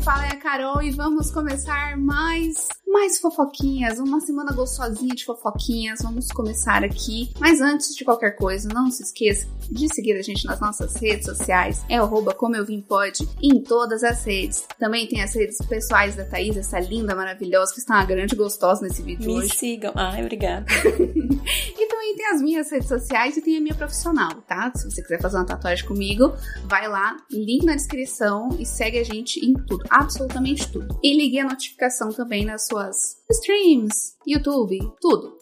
fala é a Carol e vamos começar mais mais fofoquinhas, uma semana gostosinha de fofoquinhas. Vamos começar aqui. Mas antes de qualquer coisa, não se esqueça de seguir a gente nas nossas redes sociais. É arroba como eu vim pode em todas as redes. Também tem as redes pessoais da Thaís, essa linda, maravilhosa, que está uma grande gostosa nesse vídeo Me hoje. sigam. Ai, obrigada. e também tem as minhas redes sociais e tem a minha profissional, tá? Se você quiser fazer uma tatuagem comigo, vai lá, link na descrição e segue a gente em tudo, absolutamente tudo. E ligue a notificação também nas suas streams, YouTube, tudo.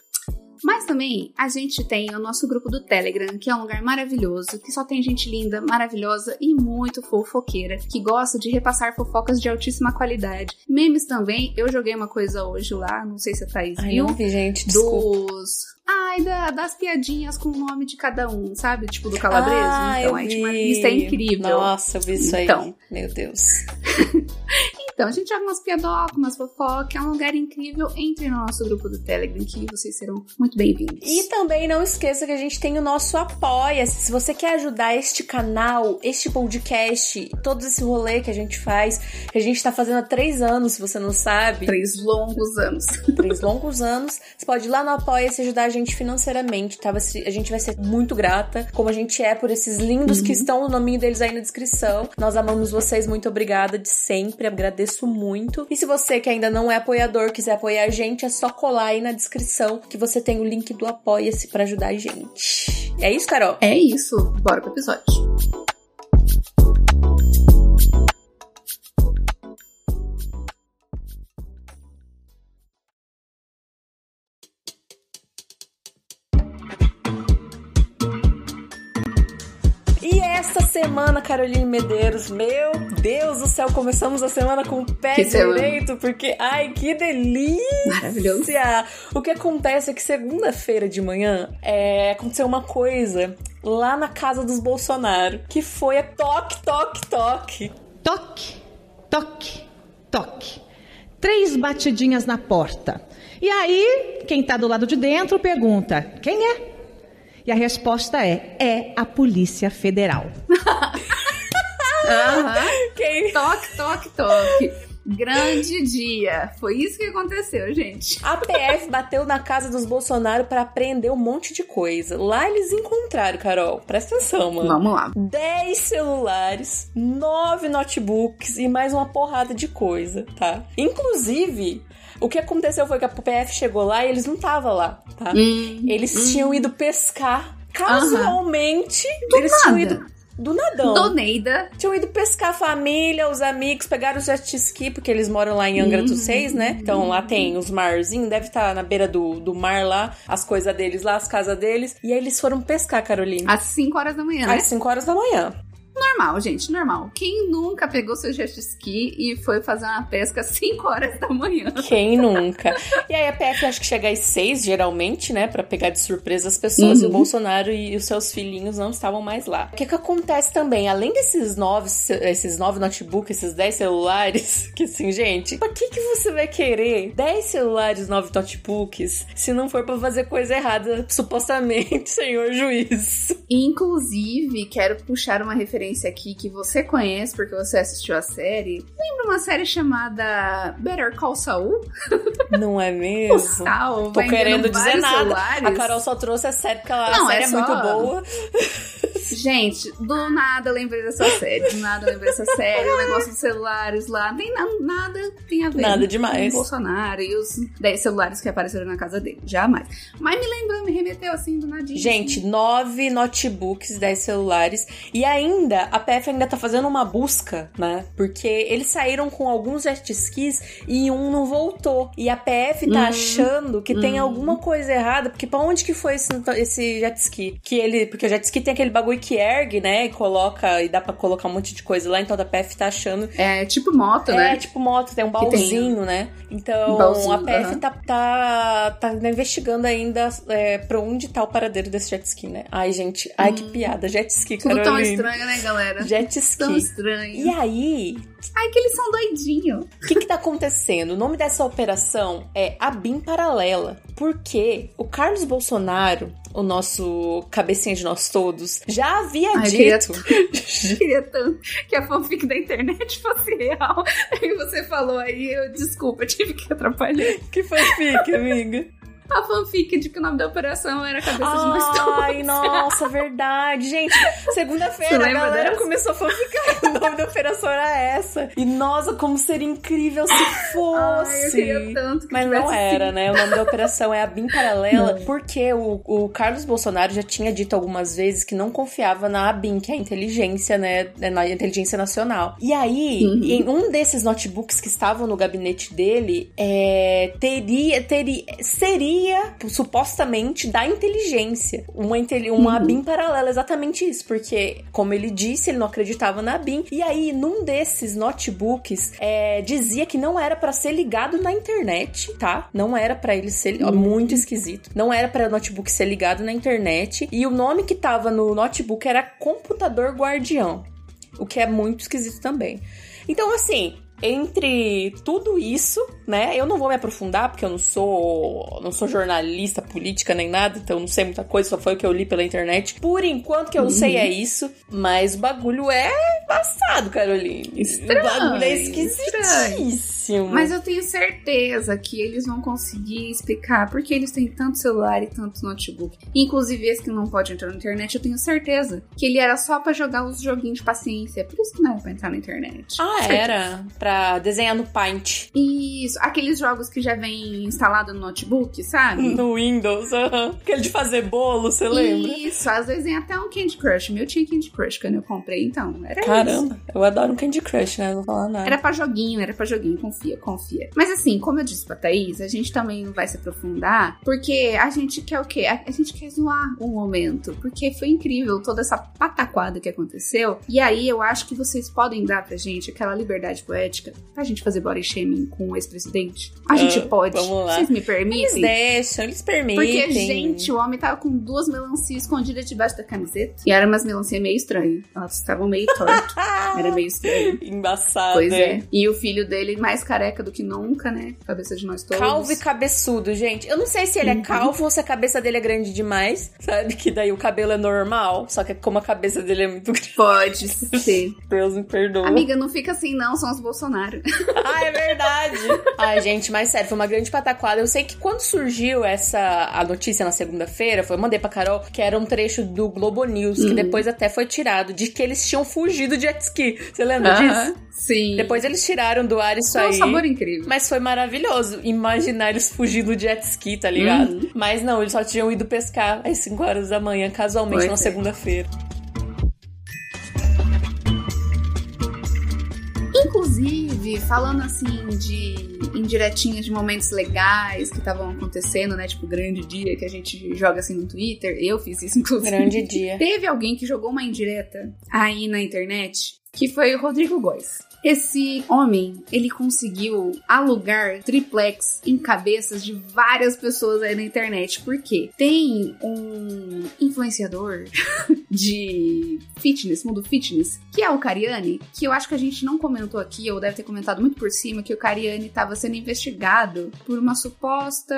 Mas também a gente tem o nosso grupo do Telegram, que é um lugar maravilhoso, que só tem gente linda, maravilhosa e muito fofoqueira, que gosta de repassar fofocas de altíssima qualidade. Memes também, eu joguei uma coisa hoje lá, não sei se a Thaís Ai, viu. não vi, gente. Desculpa. Dos. Ai, da- das piadinhas com o nome de cada um, sabe? Tipo do calabreso. Ah, então, aí, tipo, vi. isso é incrível. Nossa, eu vi isso Então. aí. Meu Deus. Então, a gente joga umas piadocas, umas fofocas, é um lugar incrível. Entre no nosso grupo do Telegram, que vocês serão muito bem-vindos. E também não esqueça que a gente tem o nosso Apoia-se. Se você quer ajudar este canal, este podcast, todo esse rolê que a gente faz, que a gente tá fazendo há três anos, se você não sabe. Três longos anos. três longos anos. Você pode ir lá no Apoia-se ajudar a gente financeiramente, tá? A gente vai ser muito grata, como a gente é por esses lindos que estão, o nominho deles aí na descrição. Nós amamos vocês, muito obrigada de sempre, agradeço muito. E se você que ainda não é apoiador, quiser apoiar a gente, é só colar aí na descrição que você tem o link do Apoia-se pra ajudar a gente. É isso, Carol? É isso, bora pro episódio. Semana, Caroline Medeiros, meu Deus do céu, começamos a semana com o pé Que semana. direito, porque, ai, que delícia! Maravilhoso. O que acontece é que segunda-feira de manhã é, aconteceu uma coisa lá na casa dos Bolsonaro, que foi a toque, toque, toque. Toque, toque, toque. Três batidinhas na porta. E aí, quem tá do lado de dentro pergunta: quem é? E a resposta é: é a Polícia Federal. Aham. Quem? Toque, toque, toque. Grande dia. Foi isso que aconteceu, gente. A PF bateu na casa dos Bolsonaro pra prender um monte de coisa. Lá eles encontraram, Carol. Presta atenção, mano. Vamos lá. 10 celulares, 9 notebooks e mais uma porrada de coisa, tá? Inclusive, o que aconteceu foi que a PF chegou lá e eles não estavam lá, tá? Hum, Eles tinham ido pescar. Casualmente, Do eles tinham nada. ido do nadão. Doneida. Tinham ido pescar a família, os amigos, pegaram os jet ski, porque eles moram lá em Angra dos Reis, né? Então lá tem os marzinhos, deve estar na beira do, do mar lá, as coisas deles lá, as casas deles. E aí eles foram pescar, Carolina. Às 5 horas da manhã, né? Às 5 horas da manhã. Normal, gente, normal. Quem nunca pegou seu jet ski e foi fazer uma pesca às 5 horas da manhã? Quem nunca? E aí a PF acho que chega às seis, geralmente, né? Pra pegar de surpresa as pessoas. E o Uhum. Bolsonaro e os seus filhinhos não estavam mais lá. O que que acontece também? Além desses nove, esses nove notebooks, esses dez celulares, que assim, gente, pra que que você vai querer dez celulares, nove notebooks, se não for pra fazer coisa errada, supostamente, senhor juiz? Inclusive, quero puxar uma referência aqui que você conhece porque você assistiu a série. Lembra uma série chamada Better Call Saul? Não é O mesmo? Saul Tô querendo dizer nada. celulares. A Carol só trouxe a série porque ela, Não, a série é é, só- muito boa. Gente, do nada eu lembrei dessa série. Do nada eu lembrei dessa série. O negócio dos celulares lá. Nem na- nada tem a ver. Nada demais. Com o Bolsonaro e os 10 celulares que apareceram na casa dele. Jamais. Mas me lembrou, me remeteu assim do nadinho. Gente, nove notebooks, 10 celulares. E ainda, a PF ainda tá fazendo uma busca, né? Porque eles saíram com alguns jet skis e um não voltou. E a PF tá Hum, achando que tem hum. alguma coisa errada. Porque pra onde que foi esse, esse jet ski? Que ele. Porque o jet ski tem aquele bagulho que ergue, né? E coloca. E dá pra colocar um monte de coisa lá. Então a PF tá achando É tipo moto, é, né? tipo moto, tem um Que tem- baúzinho, né? Então, baúzinho, a PF tá, tá, tá investigando ainda é, pra onde tá o paradeiro desse jet ski, né? Ai, gente, ai que piada. Jet ski, Tudo tão estranho, né, galera? Jet ski. Tão estranho. E aí, Ai, que eles são doidinhos. o que que tá acontecendo? O nome dessa operação é a BIM Paralela. Porque o Carlos Bolsonaro, o nosso cabecinha de nós todos, já havia Ai, dito. Eu queria tanto que a fanfic da internet fosse real. Aí você falou aí, eu desculpa, tive que atrapalhar. que fanfic, amiga? a fanfic de que o nome da operação era cabeça de nós todos. Ai, nossa, verdade. Gente, segunda-feira a galera dessa? começou a fanficar. o nome da operação era essa. E nossa, como seria incrível se fosse. Ai, eu queria tanto que Mas não era, né? O nome da operação é a BIM Paralela, não. porque o, o Carlos Bolsonaro já tinha dito algumas vezes que não confiava na ABIN, que é a inteligência, né? Na inteligência nacional. E aí, uhum. em um desses notebooks que estavam no gabinete dele, é, teria, teria, seria teoria, supostamente, da inteligência. Uma, uma uhum. BIM paralela, exatamente isso. Porque, como ele disse, ele não acreditava na BIM. E aí, num desses notebooks, é, dizia que não era para ser ligado na internet, tá? Não era para ele ser. Uhum. muito esquisito. Não era para o notebook ser ligado na internet. E o nome que tava no notebook era Computador Guardião. O que é muito esquisito também. Então, assim, entre tudo isso, né? Eu não vou me aprofundar porque eu não sou não sou jornalista política nem nada, então não sei muita coisa, só foi o que eu li pela internet. Por enquanto que eu uhum. sei é isso, mas o bagulho é passado, Caroline. Estranho, o bagulho é esquisitíssimo. Mas eu tenho certeza que eles vão conseguir explicar porque eles têm tanto celular e tanto notebook. Inclusive esse que não pode entrar na internet, eu tenho certeza que ele era só para jogar os joguinhos de paciência. Por isso que não era pra entrar na internet. Ah, era? Pra pra desenhar no Paint. Isso, aqueles jogos que já vem instalado no notebook, sabe? No Windows, aham. Aquele de fazer bolo, você lembra? Isso, às vezes tem até um Candy Crush. Meu tinha Candy Crush quando eu comprei, então. Era Caramba, isso. eu adoro um Candy Crush, né? Não vou falar nada. Era pra joguinho, era pra joguinho, confia, confia. Mas assim, como eu disse pra Thaís, a gente também não vai se aprofundar, porque a gente quer o quê? A, a gente quer zoar o momento, porque foi incrível toda essa pataquada que aconteceu. E aí eu acho que vocês podem dar pra gente aquela liberdade poética política pra gente fazer body shaming com o ex-presidente? A gente uh, pode. Vamos lá. Vocês me permitem? Eles deixam, eles permitem. Porque, gente, o homem tava com duas melancias escondidas debaixo da camiseta. E era umas melancias meio estranhas. Elas estavam meio tortas. era meio estranho. Embaçado. Pois é. E o filho dele mais careca do que nunca, né? Cabeça de nós todos. Calvo e cabeçudo, gente. Eu não sei se ele é uhum. calvo ou se a cabeça dele é grande demais. Sabe? Que daí o cabelo é normal. Só que como a cabeça dele é muito grande. Pode ser. Deus me perdoa. Amiga, não fica assim, não. São os Bolsonaro Bolsonaro. ah, é verdade. Ai, gente, mas sério, foi uma grande pataquada. Eu sei que quando surgiu essa a notícia na segunda-feira, foi eu mandei pra Carol que era um trecho do Globo News, que uhum. depois até foi tirado, de que eles tinham fugido de jet ski. Você lembra disso? Sim. Depois eles tiraram do ar isso foi aí. um sabor incrível. Mas foi maravilhoso imaginar eles fugindo de jet ski, tá ligado? Uhum. Mas não, eles só tinham ido pescar às 5 horas da manhã, casualmente, na segunda-feira. Inclusive, falando assim de indiretinhas de momentos legais que estavam acontecendo, né? Tipo, grande dia que a gente joga assim no Twitter. Eu fiz isso, inclusive. Grande dia. Teve alguém que jogou uma indireta aí na internet que foi o Rodrigo Góes. Esse homem, ele conseguiu alugar triplex em cabeças de várias pessoas aí na internet. Por quê? Tem um influenciador de fitness, mundo fitness, que é o Cariani, que eu acho que a gente não comentou aqui, ou deve ter comentado muito por cima, que o Cariani estava sendo investigado por uma suposta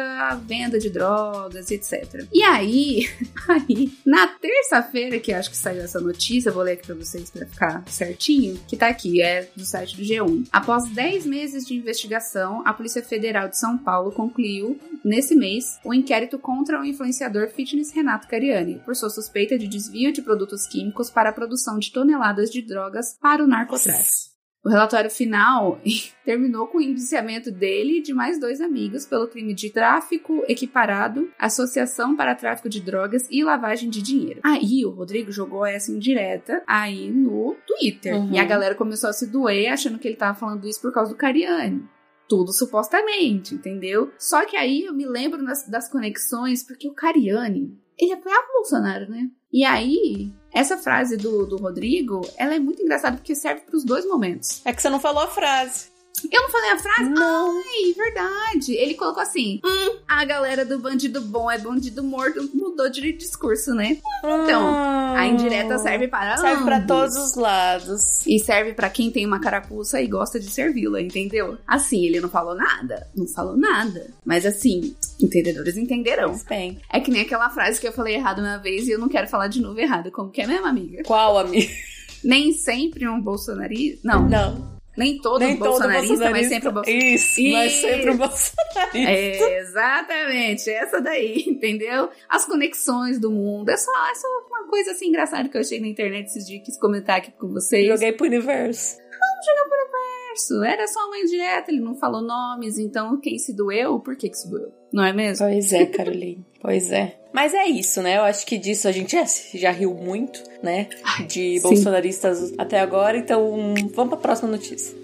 venda de drogas, etc. E aí, aí na terça-feira, que acho que saiu essa notícia, vou ler aqui pra vocês pra ficar certinho, que tá aqui, é do site do G1. Após 10 meses de investigação, a Polícia Federal de São Paulo concluiu, nesse mês, o um inquérito contra o influenciador fitness Renato Cariani, por sua suspeita de desvio de produtos químicos para a produção de toneladas de drogas para o narcotráfico. O relatório final terminou com o indiciamento dele e de mais dois amigos pelo crime de tráfico equiparado, associação para tráfico de drogas e lavagem de dinheiro. Aí o Rodrigo jogou essa indireta aí no Twitter. Uhum. E a galera começou a se doer achando que ele tava falando isso por causa do Cariani tudo supostamente, entendeu? Só que aí eu me lembro das, das conexões, porque o Cariani, ele apoiava o Bolsonaro, né? E aí, essa frase do, do Rodrigo, ela é muito engraçada porque serve para os dois momentos. É que você não falou a frase. Eu não falei a frase? Não. Ai, verdade. Ele colocou assim: hum, a galera do bandido bom é bandido morto, mudou de discurso, né? Então, a indireta serve para Serve todos os lados. E serve pra quem tem uma carapuça e gosta de servi-la, entendeu? Assim, ele não falou nada. Não falou nada. Mas assim, entendedores entenderão. Bem. É que nem aquela frase que eu falei errado uma vez e eu não quero falar de novo errado. Como que é mesmo, amiga? Qual, amigo? Nem sempre um bolsonarista. Não, Não. Nem todo Nem todo bolsonarista, bolsonarista. mas sempre o bolsonarista. Isso, mas Isso. sempre o bolsonarista. É, exatamente, essa daí, entendeu? As conexões do mundo. É só, é só uma coisa assim engraçada que eu achei na internet esses dias, quis comentar aqui com vocês. Joguei pro universo. Isso, Era só uma indireta, ele não falou nomes, então quem se doeu, por que que se doeu? Não é mesmo? Pois é, Caroline. Pois é. Mas é isso, né? Eu acho que disso a gente já, riu muito, né? Ai, De sim. bolsonaristas até agora. Então, vamos pra próxima notícia.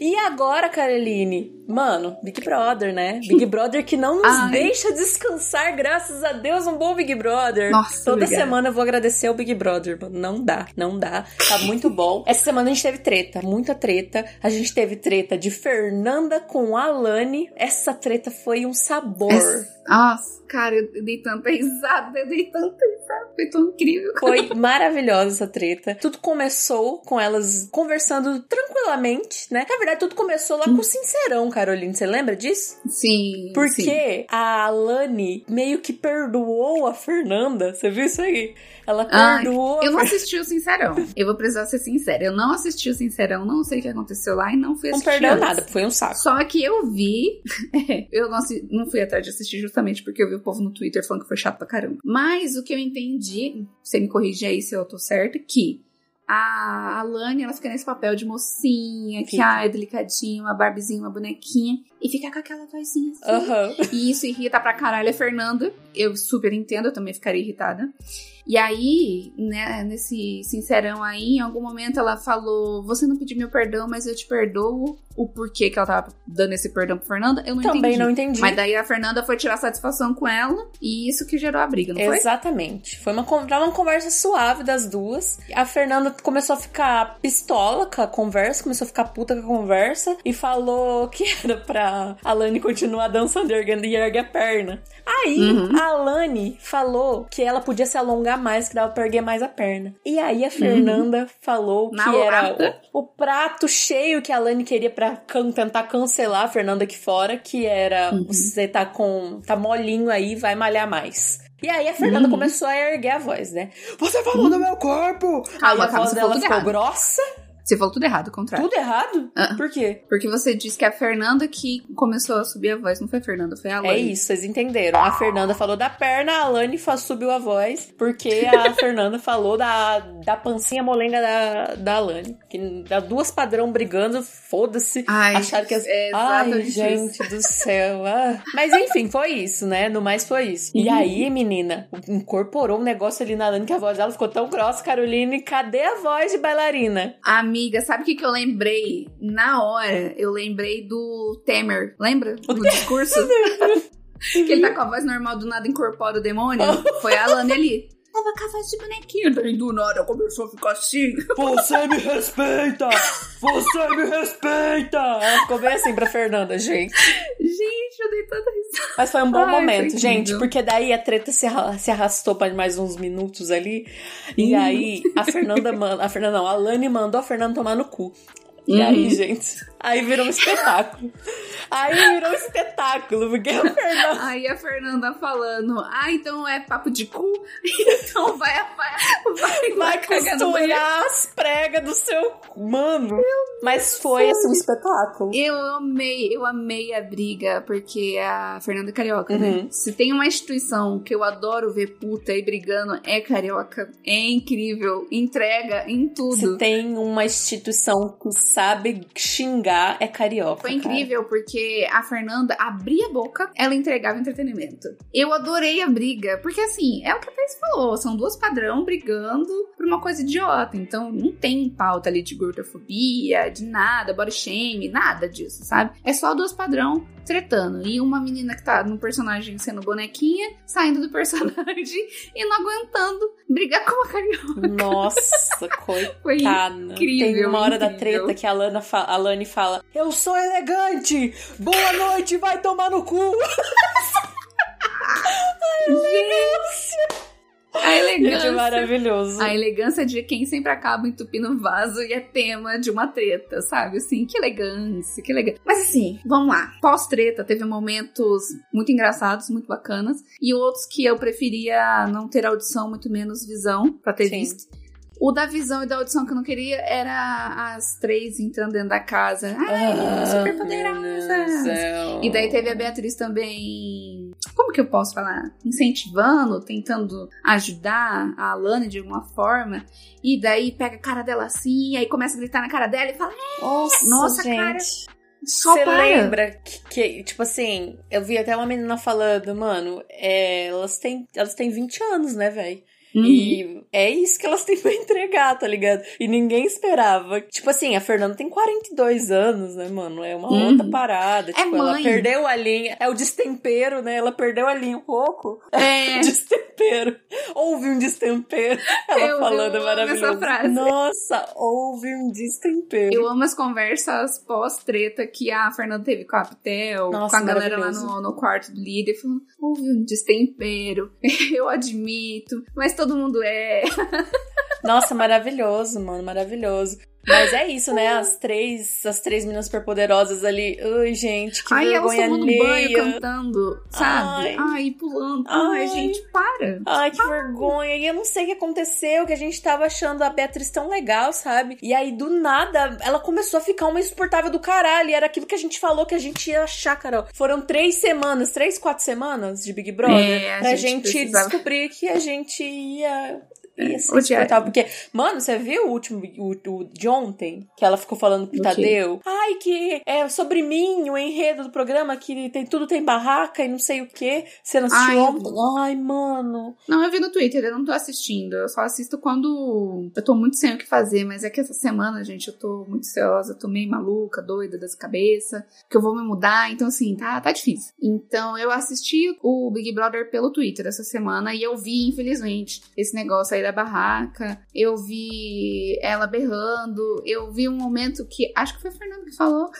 E agora, Caroline? Mano, Big Brother, né? Big Brother que não nos Ai. deixa descansar, graças a Deus, um bom Big Brother. Nossa, Toda obrigada. semana eu vou agradecer ao Big Brother, mano. Não dá, não dá. Tá muito bom. Essa semana a gente teve treta, muita treta. A gente teve treta de Fernanda com Alane. Essa treta foi um sabor. Essa- Nossa, cara, eu dei tanta risada, eu dei tanta risada, foi tão incrível. Foi maravilhosa essa treta. Tudo começou com elas conversando tranquilamente, né? Na verdade, tudo começou lá com o Sincerão, Caroline. Você lembra disso? Sim, Porque sim. a Alane meio que perdoou a Fernanda. Você viu isso aí? Ela Ai, perdoou. a Eu não assisti o Sincerão. Eu vou precisar ser sincera. Eu não assisti o Sincerão, não sei o que aconteceu lá e não fui Não assistir. perdeu antes. nada, foi um saco. Só que eu vi. eu não, não fui atrás de assistir justamente porque eu vi o povo no Twitter falando que foi chato pra caramba. Mas o que eu entendi, você me corrige aí se eu tô certo, que a Alane, ela fica nesse papel de mocinha, que ah, é delicadinha, uma barbizinha, uma bonequinha, e fica com aquela vozinha assim. Aham. E isso irrita pra caralho a Fernanda. Eu super entendo, eu também ficaria irritada. E aí, né, nesse sincerão aí, em algum momento ela falou: Você não pediu meu perdão, mas eu te perdoo. O porquê que ela tava dando esse perdão pra Fernanda, eu não Também entendi. não entendi. Mas daí a Fernanda foi tirar satisfação com ela, e isso que gerou a briga, não foi? Exatamente. Foi uma, uma conversa suave das duas. A Fernanda começou a ficar pistola com a conversa, começou a ficar puta com a conversa e falou que era pra Alane continuar dançando e erguendo e ergue a perna. Aí Uhum. a Alane falou que ela podia se alongar mais, que dava pra erguer mais a perna. E aí a Fernanda falou Uhum. Na que era o, o prato cheio que a Alane queria pra can- tentar cancelar a Fernanda aqui fora, que era Uhum. você tá com. tá molinho aí, vai malhar mais. E aí a Fernanda Uhum. começou a erguer a voz, né? Você falou do meu corpo! Calma, aí a voz dela falou ficou errado. grossa. Você falou tudo errado, o contrário. Tudo errado? Ah. Por quê? Porque você disse que a Fernanda que começou a subir a voz, não foi a Fernanda, foi a Alane. É isso, vocês entenderam. A Fernanda falou da perna, a Alane subiu a voz, porque a Fernanda falou da, da pancinha molenga da, da Alane. Que dá duas padrão brigando, foda-se. Acharam que as... é Ai, gente do céu. ah. Mas enfim, foi isso, né? No mais foi isso. E Uhum. aí, menina, incorporou um negócio ali na Alane que a voz dela ficou tão grossa, Caroline. Cadê a voz de bailarina? Amiga, sabe o que, que eu lembrei? Na hora, eu lembrei do Temer. Lembra? Do discurso? que ele tá com a voz normal, do nada incorpora o demônio. Foi a Alane ali. Tava com a voz de bonequinho. Daí do nada começou a ficar assim. Você me respeita! Você me respeita! Ela ficou bem assim pra Fernanda, gente. Gente, eu dei tanta risada. Mas foi um bom Ai, momento, gente, porque daí a treta se, arra- se arrastou para mais uns minutos ali. E Uhum. aí a Fernanda manda. A Fernanda não, a Lani mandou a Fernanda tomar no cu. E Uhum. aí, gente, aí virou um espetáculo. Aí virou um espetáculo, porque a Fernanda. Aí a Fernanda falando, ah, então é papo de cu? Então vai, vai, vai, Vai costurar as pregas do seu. Mano. Mas foi assim um espetáculo. Eu amei, eu amei a briga, porque a Fernanda é carioca, Uhum. né? Se tem uma instituição que eu adoro ver puta e brigando, é carioca. É incrível. Entrega em tudo. Se tem uma instituição que sabe xingar é carioca. Foi incrível, porque a Fernanda abria a boca, ela entregava entretenimento. Eu adorei a briga, porque assim, é o que a Thais falou, são duas padrão brigando por uma coisa idiota. Então não tem pauta ali de gordofobia, de nada, body shame, nada disso, sabe? É só duas padrão tretando. E uma menina que tá no personagem sendo bonequinha, saindo do personagem e não aguentando brigar com uma carioca. Nossa, coitada. Foi incrível. Tem uma hora incrível. da treta que a, Lana fa a Lani fala: Eu sou elegante! Boa noite, vai tomar no cu! Gente! A elegância. Gente, maravilhoso. A elegância de quem sempre acaba entupindo vaso e é tema de uma treta, sabe? Assim, que elegância, que elegância. Mas assim, vamos lá. Pós-treta, teve momentos muito engraçados, muito bacanas, e outros que eu preferia não ter audição, muito menos visão, pra ter Sim. visto. O da visão e da audição que eu não queria era as três entrando dentro da casa. Ai, Ah, super céu. E daí teve a Beatriz também. Como que eu posso falar? Incentivando, tentando ajudar a Alane de alguma forma. E daí pega a cara dela assim, aí começa a gritar na cara dela e fala: Nossa, Nossa, gente. cara, só Você lembra que, que, tipo assim, eu vi até uma menina falando, mano, é, elas têm, elas têm 20 anos, né, velho? Uhum. E é isso que elas têm pra entregar, tá ligado? E ninguém esperava. Tipo assim, a Fernanda tem 42 anos, né, mano? É uma Uhum. outra parada. Tipo, ela mãe. perdeu a linha. É o destempero, né? Ela perdeu a linha um pouco. É. Destempero. Houve um destempero. Ela Eu- falando eu amo maravilhoso. essa frase. Nossa, houve um destempero. Eu amo as conversas pós-treta que a Fernanda teve com a Pitel, Nossa, com a galera lá no, no quarto do líder, falando: houve um destempero, eu admito, mas todo mundo é. Nossa, maravilhoso, mano, maravilhoso. Mas é isso, né? As três, as três meninas superpoderosas ali. Ai, gente, que Ai, elas vergonha banho, alheia. cantando, sabe? Ai. Ai, pulando. Ai, Ai. gente, para. Ai, que vergonha. E eu não sei o que aconteceu, que a gente tava achando a Beatriz tão legal, sabe? E aí, do nada, ela começou a ficar uma insuportável do caralho. E era aquilo que a gente falou que a gente ia achar, Carol. Foram três semanas, três, quatro semanas de Big Brother. É, a pra gente gente, precisava- descobrir que a gente ia. Ia ser odiar. insuportável. Porque, mano, você viu o último o, o de ontem? Que ela ficou falando pro? Tadeu? Ai, que é sobre mim, o enredo do programa, que tem, tudo tem barraca e não sei o quê. Você não assistiu Ai, ontem? Ai, mano. Não, eu vi no Twitter, eu não tô assistindo. Eu só assisto quando eu tô muito sem o que fazer. Mas é que essa semana, gente, eu tô muito ansiosa, tô meio maluca, doida das cabeças, que eu vou me mudar. Então, assim, tá, tá difícil. Então, eu assisti o Big Brother pelo Twitter essa semana e eu vi, infelizmente, esse negócio aí da barraca. Eu vi ela berrando. Eu vi um momento que. Acho que foi a Fernanda que falou.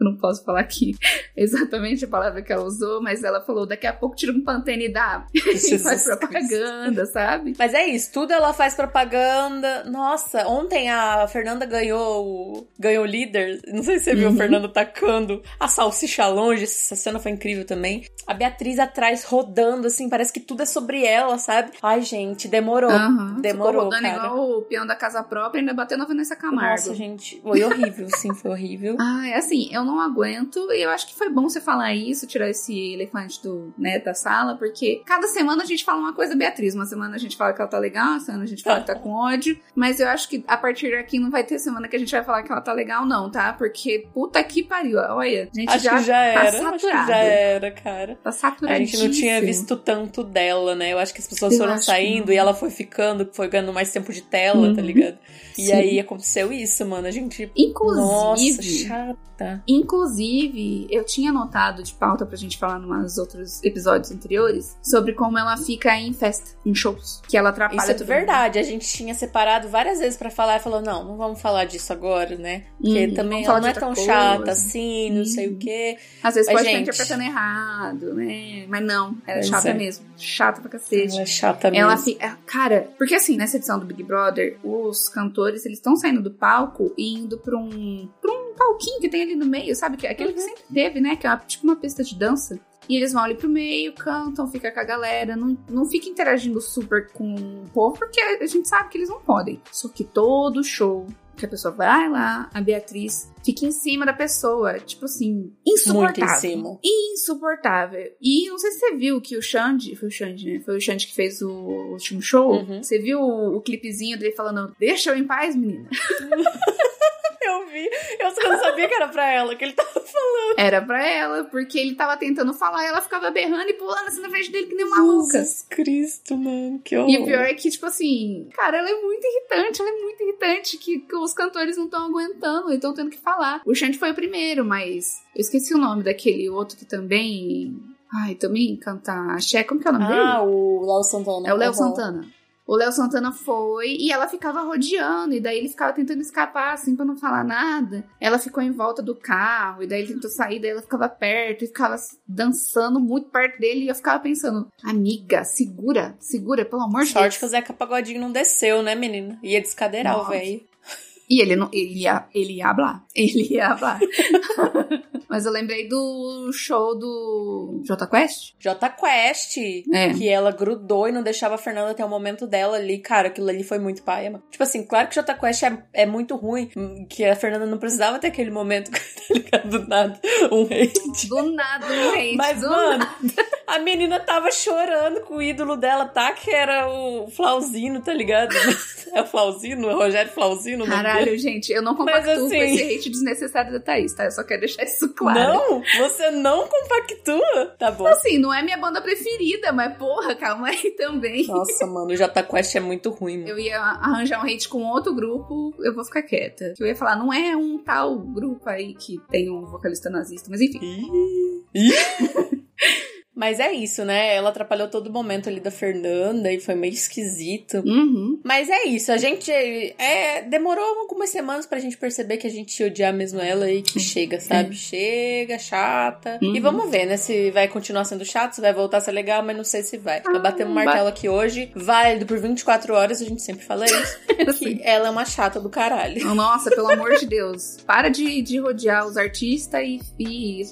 Eu não posso falar aqui exatamente a palavra que ela usou, mas ela falou: daqui a pouco tira um pantene e dá. e faz propaganda, sabe? Mas é isso, tudo ela faz propaganda. Nossa, ontem a Fernanda ganhou o- ganhou o líder. Não sei se você viu Uhum. a Fernanda tacando a salsicha longe. Essa cena foi incrível também. A Beatriz atrás rodando, assim, parece que tudo é sobre ela, sabe? Ai, gente, demorou. Aham. Demorou, Ficou rodando cara. igual o peão da casa própria e ainda bateu na Vanessa Camargo. Nossa, gente, foi horrível, sim, foi horrível. Ah, é assim, eu não aguento e eu acho que foi bom você falar isso, tirar esse elefante do, né, da sala, porque cada semana a gente fala uma coisa Beatriz, uma semana a gente fala que ela tá legal, uma semana a gente fala que tá com ódio, mas eu acho que a partir daqui não vai ter semana que a gente vai falar que ela tá legal não, tá? Porque puta que pariu, olha, a gente Acho já, que já tá era, acho que saturado. já era, cara. Tá A saturadíssimo. gente não tinha visto tanto dela, né? Eu acho que as pessoas Eu foram que saindo não. e ela foi ficando, foi ganhando mais tempo de tela, tá Uhum. ligado? E Sim. aí aconteceu isso, mano. A gente. Inclusive, Nossa, chata. Inclusive, eu tinha notado de pauta pra gente falar uns outros episódios anteriores sobre como ela fica em festa, em shows. Que ela atrapalha Isso é todo verdade. A gente tinha separado várias vezes pra falar e falou: não, não vamos falar disso agora, né? Porque Uhum, também ela não é tão outra chata coisa. assim, não sei o quê. mundo. Às vezes Mas, pode gente- estar interpretando errado, né? Mas não, ela é Pois chata é. mesmo. Chata pra cacete. Ela é chata mesmo. Ela fica. Cara, porque assim, nessa edição do Big Brother, os cantores, eles estão saindo do palco e indo pra um. pra um palquinho que tem ali no meio, sabe? Que- Aquele que Uhum. sempre teve, né? Que é uma- tipo uma pista de dança. E eles vão ali pro meio, cantam, fica com a galera, não, não fica interagindo super com o povo, porque a gente sabe que eles não podem. Só que todo show que a pessoa vai lá, a Beatriz fica em cima da pessoa, tipo assim, insuportável. Muito em cima. Insuportável. E não sei se você viu que o Xande, foi o Xande, né? Foi o Xande que fez o último show. Uhum. Você viu o, o clipezinho dele falando, deixa eu em paz, menina. Eu vi. Eu só não sabia que era pra ela que ele tava falando. Era pra ela, porque ele tava tentando falar e ela ficava berrando e pulando assim na frente dele que nem uma maluca. Jesus Cristo, mano, que horror. E o pior é que, tipo assim, cara, ela é muito irritante, ela é muito irritante, que, que os cantores não estão aguentando e estão tendo que falar. O Shanti foi o primeiro, mas eu esqueci o nome daquele outro que também. Ai, também canta axé. Como que é o nome dele? Ah, o Léo Santana. É o Léo Uhum. Santana. O Léo Santana foi e ela ficava rodeando, e daí ele ficava tentando escapar, assim, pra não falar nada. Ela ficou em volta do carro, e daí ele tentou sair, daí ela ficava perto, e ficava dançando muito perto dele, e eu ficava pensando, amiga, segura, segura, pelo amor de Sorte Deus. que o Zeca Pagodinho não desceu, né, menina? Ia descadeirar o velho. E ele, não, ele, ia, ele ia hablar. Ele ia hablar. Mas eu lembrei do show do Jota Quest. J Quest, É. que ela grudou e não deixava a Fernanda ter o momento dela ali. Cara, aquilo ali foi muito paia, mano. Tipo assim, claro que J Quest é, é muito ruim, que a Fernanda não precisava ter aquele momento, tá ligado? Do nada, um hate. Do nada, um hate. Mas, do mano, a menina tava chorando com o ídolo dela, tá? Que era o Flauzino, tá ligado? É o Flauzino, o Rogério Flauzino, o nome dele. Caralho, gente, eu não compactuo assim- com esse hate desnecessário da Thaís, tá? Eu só quero deixar isso claro. Não, você não compactua? Tá bom. Assim, não é minha banda preferida, mas porra, calma aí também. Nossa, mano, o J Quest é muito ruim, mano. Eu ia arranjar um hate com outro grupo, eu vou ficar quieta. Eu ia falar, não é um tal grupo aí que tem um vocalista nazista, mas enfim. Ih. Ih. Mas é isso, né? Ela atrapalhou todo momento ali da Fernanda e foi meio esquisito. Uhum. Mas é isso, a gente é, demorou algumas semanas pra gente perceber que a gente ia odiar mesmo ela e que chega, sabe? Chega, chata. Uhum. E vamos ver, né? Se vai continuar sendo chato, se vai voltar a ser legal, mas não sei se vai. Nós batemos um vai. martelo aqui hoje, válido por 24 horas, a gente sempre fala isso. que ela é uma chata do caralho. Nossa, pelo amor de Deus. Para de, de rodear os artistas e. e...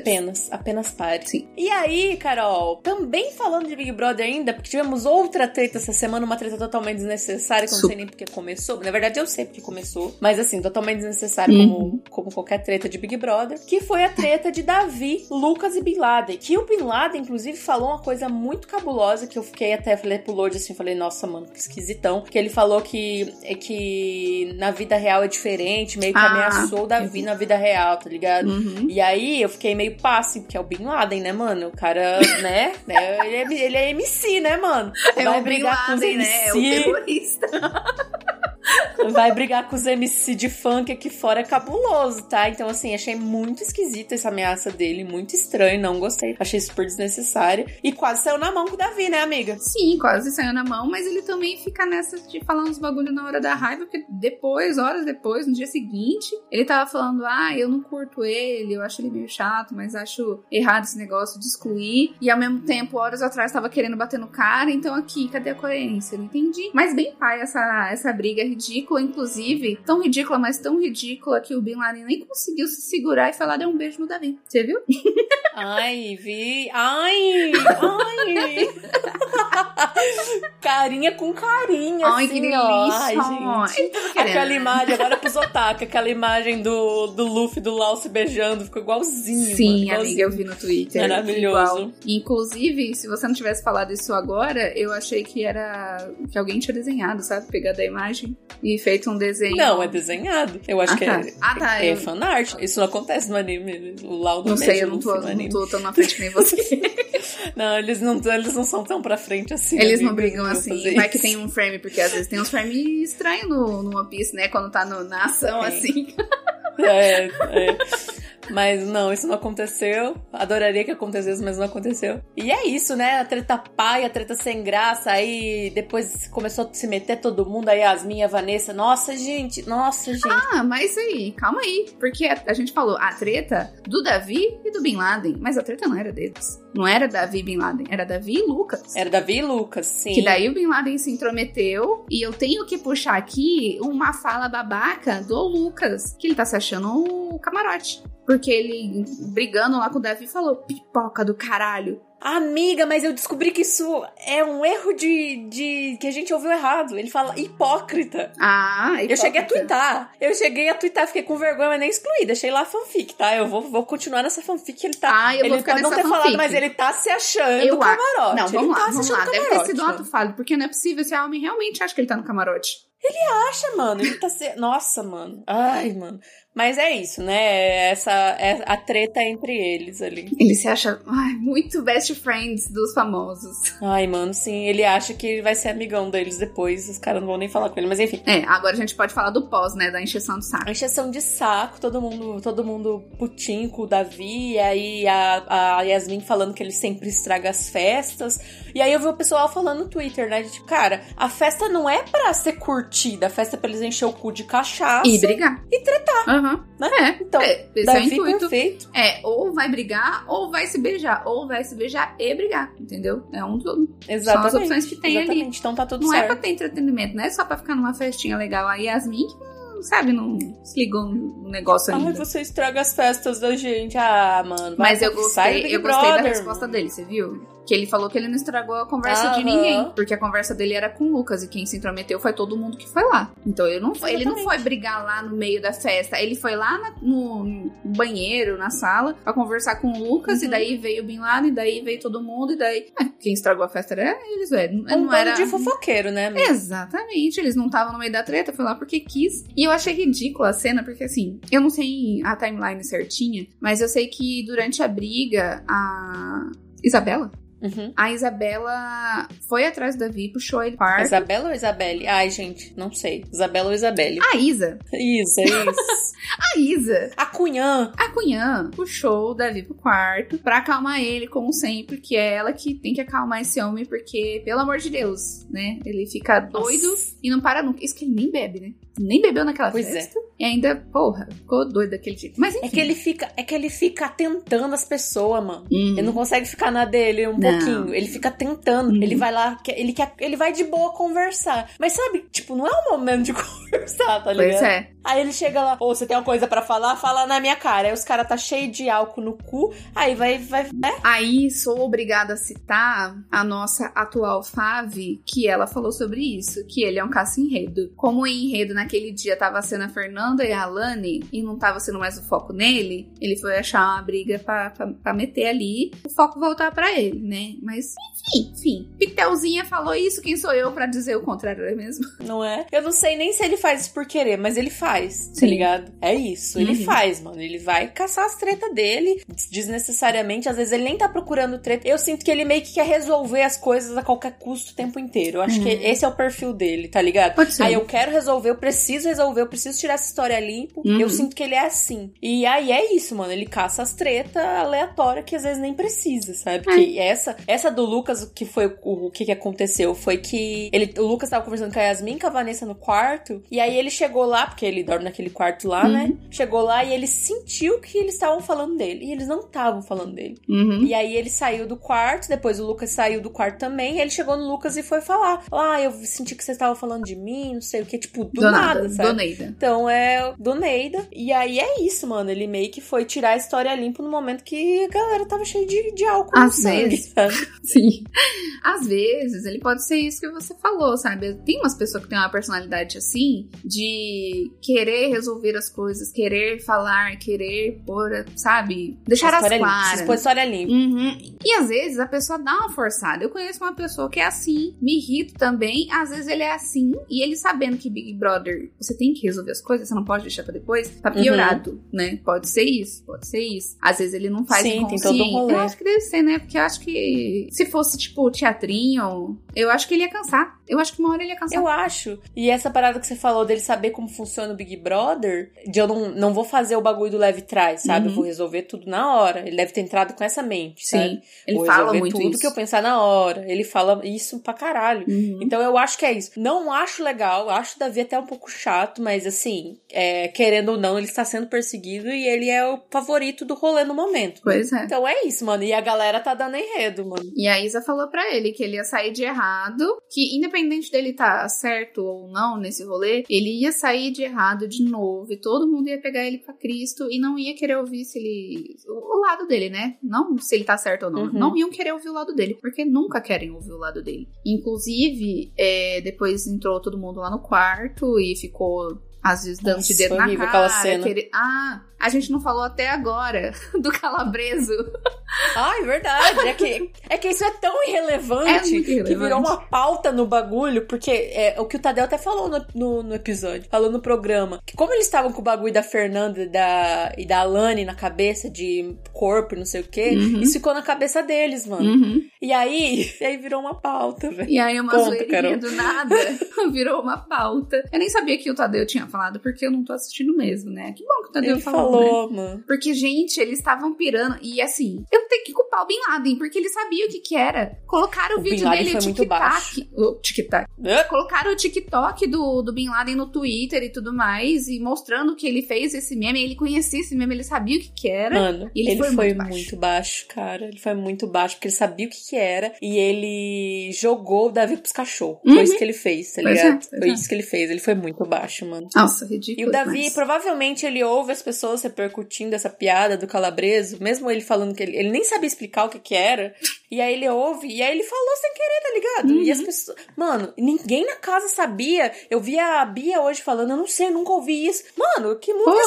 Apenas, apenas pare. Sim. E aí, Carol, também falando de Big Brother ainda, porque tivemos outra treta essa semana, uma treta totalmente desnecessária, que eu não sei nem porque começou. Na verdade, eu sei porque começou, mas assim, totalmente desnecessária, Uhum. como, como qualquer treta de Big Brother, que foi a treta de Davi, Lucas e Bin Laden. Que o Bin Laden, inclusive, falou uma coisa muito cabulosa que eu fiquei até, falei pro Lorde assim, falei, nossa, mano, que esquisitão. Que ele falou que, é que na vida real é diferente, meio que Ah, ameaçou o Davi na vida real, tá ligado? Uhum. E aí eu fiquei meio passe, porque é o Bin Laden, né, mano? Cara, né? né, Ele é, ele é MC, né, mano? É Vai Bin brigar com os Laden, né? É MC. terrorista. Vai brigar com os MC de funk aqui fora é cabuloso, tá? Então, assim, achei muito esquisita essa ameaça dele, muito estranho, não gostei. Achei super desnecessária. E quase saiu na mão com o Davi, né, amiga? Sim, quase saiu na mão, mas ele também fica nessa de falar uns bagulho na hora da raiva, porque depois, horas depois, no dia seguinte, ele tava falando: ah, eu não curto ele, eu acho ele meio chato, mas acho errado esse negócio de excluir. E ao mesmo tempo, horas atrás, tava querendo bater no cara, então aqui, cadê a coerência? Eu não entendi. Mas bem pai essa, essa briga ridícula, inclusive, tão ridícula, mas tão ridícula que o Bin Laden nem conseguiu se segurar e falar: deu um beijo no Davi. Você viu? Ai, vi. Ai, ai. carinha com carinha, Ai, assim, que delícia! ó. Ai, gente. Ele tava querendo. Aquela imagem, agora pros otaku, aquela imagem do, do Luffy do Lau se beijando, ficou igualzinho. Sim, mano, igualzinho. amiga, eu vi no Twitter. Maravilhoso. Igual. Inclusive, se você não tivesse falado isso agora, eu achei que era que alguém tinha desenhado, sabe? Pegado a imagem e feito um desenho. Não, é desenhado. Eu acho Ah, que tá. é, Ah, tá, é eu- fanart. Isso não acontece no anime. O Lau Não sei, eu não tô, não tô tão na frente nem você. Não, eles não, eles não são tão pra frente assim. Eles não brigam assim. Vai que tem um frame, porque às vezes tem uns frames estranhos no, no One Piece, né? Quando tá no- na ação, Tem. assim. É, é. Mas não, isso não aconteceu. Adoraria que acontecesse, mas não aconteceu. E é isso, né? A treta pai, a treta sem graça. Aí depois começou a se meter todo mundo. Aí Yasmin a Vanessa. Nossa, gente. Nossa, gente. Ah, mas aí, calma aí. Porque a, a gente falou a treta do Davi e do Bin Laden. Mas a treta não era deles. Não era Davi e Bin Laden, era Davi e Lucas. Era Davi e Lucas, sim. Que daí o Bin Laden se intrometeu e eu tenho que puxar aqui uma fala babaca do Lucas, que ele tá se achando o camarote. Porque ele, brigando lá com o Davi, falou: pipoca do caralho. Amiga, mas eu descobri que isso é um erro de, de. que a gente ouviu errado. Ele fala hipócrita. Ah, Eu cheguei a hipócrita. twittar. Eu cheguei a twittar, fiquei com vergonha, mas nem excluí. Deixei lá a fanfic, tá? Eu vou, vou continuar nessa fanfic. Ele tá. Ah, eu vou ele ficar pode não ter falado, mas ele tá se achando Eu camarote. Não, Ele vamos tá lá, se vamos achando lá. Deve ter camarote, sido um ato falho, porque não é possível esse homem realmente acha que ele tá no camarote. Ele acha, mano. Ele tá se... Nossa, mano. Ai, mano. Mas é isso, né? Essa é a treta entre eles ali. Ele se acha ai, muito best friends dos famosos. Ai, mano, sim. Ele acha que vai ser amigão deles depois. Os caras não vão nem falar com ele, mas enfim. É, agora a gente pode falar do pós, né? Da encheção de saco. A encheção de saco, todo mundo, todo mundo putinho com o Davi, e aí a, a Yasmin falando que ele sempre estraga as festas. E aí eu vi o pessoal falando no Twitter, né? De, tipo, cara, a festa não é pra ser curtida, a festa é pra eles encher o cu de cachaça. E brigar. E tretar. Uhum. Né? É, Então, é, esse Davi é o intuito. perfeito. É, ou vai brigar, ou vai se beijar. Ou vai se beijar e brigar, entendeu? É um dos... Exatamente. opções que tem ali. Exatamente. Então tá tudo Não é certo. pra ter entretenimento, não é só pra ficar numa festinha legal. A Yasmin, que não, sabe, não se ligou no negócio Ai, ainda. você estraga as festas da gente. Ah, mano. Mas eu gostei, eu gostei da resposta dele, você viu? Que ele falou que ele não estragou a conversa de ninguém. Porque a conversa dele era com o Lucas. E quem se intrometeu foi todo mundo que foi lá. Então ele não foi, ele não foi brigar lá no meio da festa. Ele foi lá na- no, banheiro, na sala, pra conversar com o Lucas. Uhum. E daí veio o Bin Laden, e daí veio todo mundo. E daí. ah, quem estragou a festa era eles, velho. Um não era. de fofoqueiro, né, amigo? Exatamente, eles não estavam no meio da treta, foi lá porque quis. E eu achei ridícula a cena, porque assim, eu não sei a timeline certinha, mas eu sei que durante a briga, a Isabela? Uhum. A Isabela foi atrás do Davi, puxou ele para. Isabela ou Isabelle? Ai, gente, não sei. Isabela ou Isabelle? A Isa, Isso, é isso. a Isa, a Cunhã. a Cunhã puxou o Davi pro quarto pra acalmar ele, como sempre, que é ela que tem que acalmar esse homem, porque, pelo amor de Deus, né? Ele fica doido Nossa. e não para nunca. Isso que ele nem bebe, né? Nem bebeu naquela Pois é. festa. E ainda, porra, ficou doido daquele jeito. Mas enfim. É que ele fica, é que ele fica tentando as pessoas, mano. Hum. Ele não consegue ficar na dele um Não. pouquinho. Ele fica tentando. Uhum. Ele vai lá, ele quer, ele vai de boa conversar. Mas sabe, tipo, não é o momento de conversar, tá ligado? Pois é. Aí ele chega lá, ô, você tem uma coisa pra falar? Fala na minha cara. Aí os caras tá cheio de álcool no cu. Aí vai, vai, né? Aí sou obrigada a citar a nossa atual Fave, que ela falou sobre isso, que ele é um caça-enredo. Como o enredo naquele dia tava sendo a Fernanda e a Alane, e não tava sendo mais o foco nele, ele foi achar uma briga pra, pra, pra meter ali, o foco voltar pra ele, né? Mas, enfim, enfim. Pitelzinha falou isso, quem sou eu pra dizer o contrário, não é mesmo? Não é? Eu não sei nem se ele faz isso por querer, mas ele faz, tá Sim. ligado? É isso, ele Uhum. faz, mano. Ele vai caçar as tretas dele desnecessariamente. Às vezes ele nem tá procurando treta. Eu sinto que ele meio que quer resolver as coisas a qualquer custo o tempo inteiro. Eu acho Uhum. que esse é o perfil dele, tá ligado? Pode ser. Aí eu quero resolver, eu preciso resolver, eu preciso tirar essa história limpo. Uhum. Eu sinto que ele é assim. E aí é isso, mano. Ele caça as tretas aleatórias que às vezes nem precisa, sabe? É. Que essa, essa do Lucas, o que foi o, o que, que aconteceu? Foi que ele, o Lucas tava conversando com a Yasmin, com a Vanessa no quarto. E aí ele chegou lá, porque ele dorme naquele quarto lá, Uhum. né? Chegou lá e ele sentiu que eles estavam falando dele. E eles não estavam falando dele. Uhum. E aí ele saiu do quarto, depois o Lucas saiu do quarto também. Ele chegou no Lucas e foi falar: Ah, eu senti que vocês estavam falando de mim, não sei o que, tipo, do, nada, sabe? Do Neida. Então é do Neida. E aí é isso, mano. Ele meio que foi tirar a história limpo no momento que a galera tava cheia de, de álcool no Às sangue, vezes. sabe? Sim. Às vezes, ele pode ser isso que você falou, sabe? Tem umas pessoas que têm uma personalidade assim, de querer resolver as coisas, querer falar, querer pôr, sabe? Deixar as claras. Expor história limpa. Uhum. E às vezes a pessoa dá uma forçada. Eu conheço uma pessoa que é assim, me irrito também. Às vezes ele é assim, e ele sabendo que Big Brother, você tem que resolver as coisas, você não pode deixar pra depois, tá Uhum. piorado, né? Pode ser isso, pode ser isso. Às vezes ele não faz Sim, tem todo um rolê. Eu acho que deve ser, né? Porque eu acho que se fosse tipo teatrinho, eu acho que ele ia cansar. Eu acho que uma hora ele ia cansar. Eu acho. E essa parada que você falou dele saber como funciona o Big Brother, de eu não, não vou fazer o bagulho do leve trás, sabe? Uhum. Eu vou resolver tudo na hora. Ele deve ter entrado com essa mente, sabe? Sim, ele vou fala muito tudo isso. que eu pensar na hora. Ele fala isso pra caralho. Uhum. Então eu acho que é isso. Não acho legal, acho o Davi até um pouco chato, mas assim, é, querendo ou não, ele está sendo perseguido e ele é o favorito do rolê no momento. Pois é. Então é isso, mano. E a galera tá dando enredo, mano. E a Isa falou pra ele que ele ia sair de errado, que independente dele tá certo ou não nesse rolê, ele ia sair de errado de novo e todo mundo ia pegar ele pra Cristo e não ia querer ouvir se ele o lado dele, né? Não se ele tá certo ou não. Uhum. Não iam querer ouvir o lado dele, porque nunca querem ouvir o lado dele. Inclusive, é, depois entrou todo mundo lá no quarto e ficou Às vezes dando de dedo na cara. Querer... Ah, a gente não falou até agora do calabreso. Ah, é verdade. É que, é que isso é tão irrelevante, é irrelevante. que virou uma pauta no bagulho, porque é o que o Tadeu até falou no, no, no, episódio, falou no programa, que como eles estavam com o bagulho da Fernanda e da, e da Alane na cabeça de corpo e não sei o quê, uhum. isso ficou na cabeça deles, mano. Uhum. E aí, e aí virou uma pauta, velho. E aí uma Conta, zoeirinha do nada virou uma pauta. Eu nem sabia que o Tadeu tinha falado, porque eu não tô assistindo mesmo, né? Que bom que o Tadeu Ele falou falou, né? mano. Porque, gente, eles estavam pirando. E assim, eu tenho que culpar o Bin Laden, porque ele sabia o que que era. Colocaram o, o vídeo dele, o TikTok. O TikTok. É? Colocaram o TikTok do, do Bin Laden no Twitter e tudo mais. E mostrando que ele fez esse meme. Ele conhecia esse meme, ele sabia o que que era. Mano, ele, ele, foi, foi muito, baixo. muito, baixo. cara. Ele foi muito baixo, porque ele sabia o que que era. E ele jogou o Davi pros cachorros. Uhum. Foi isso que ele fez, tá ligado? É, foi é. isso que ele fez. Ele foi muito baixo, mano. Nossa, ridículo. E o Davi, mas... provavelmente, ele ouve as pessoas repercutindo essa piada do calabreso, mesmo ele falando que ele, ele nem sabia explicar o que que era, e aí ele ouve, e aí ele falou sem querer, tá ligado? Uhum. E as uhum. pessoas. Mano, ninguém na casa sabia. Eu vi a Bia hoje falando, eu não sei, eu nunca ouvi isso. Mano, que mundo Porra.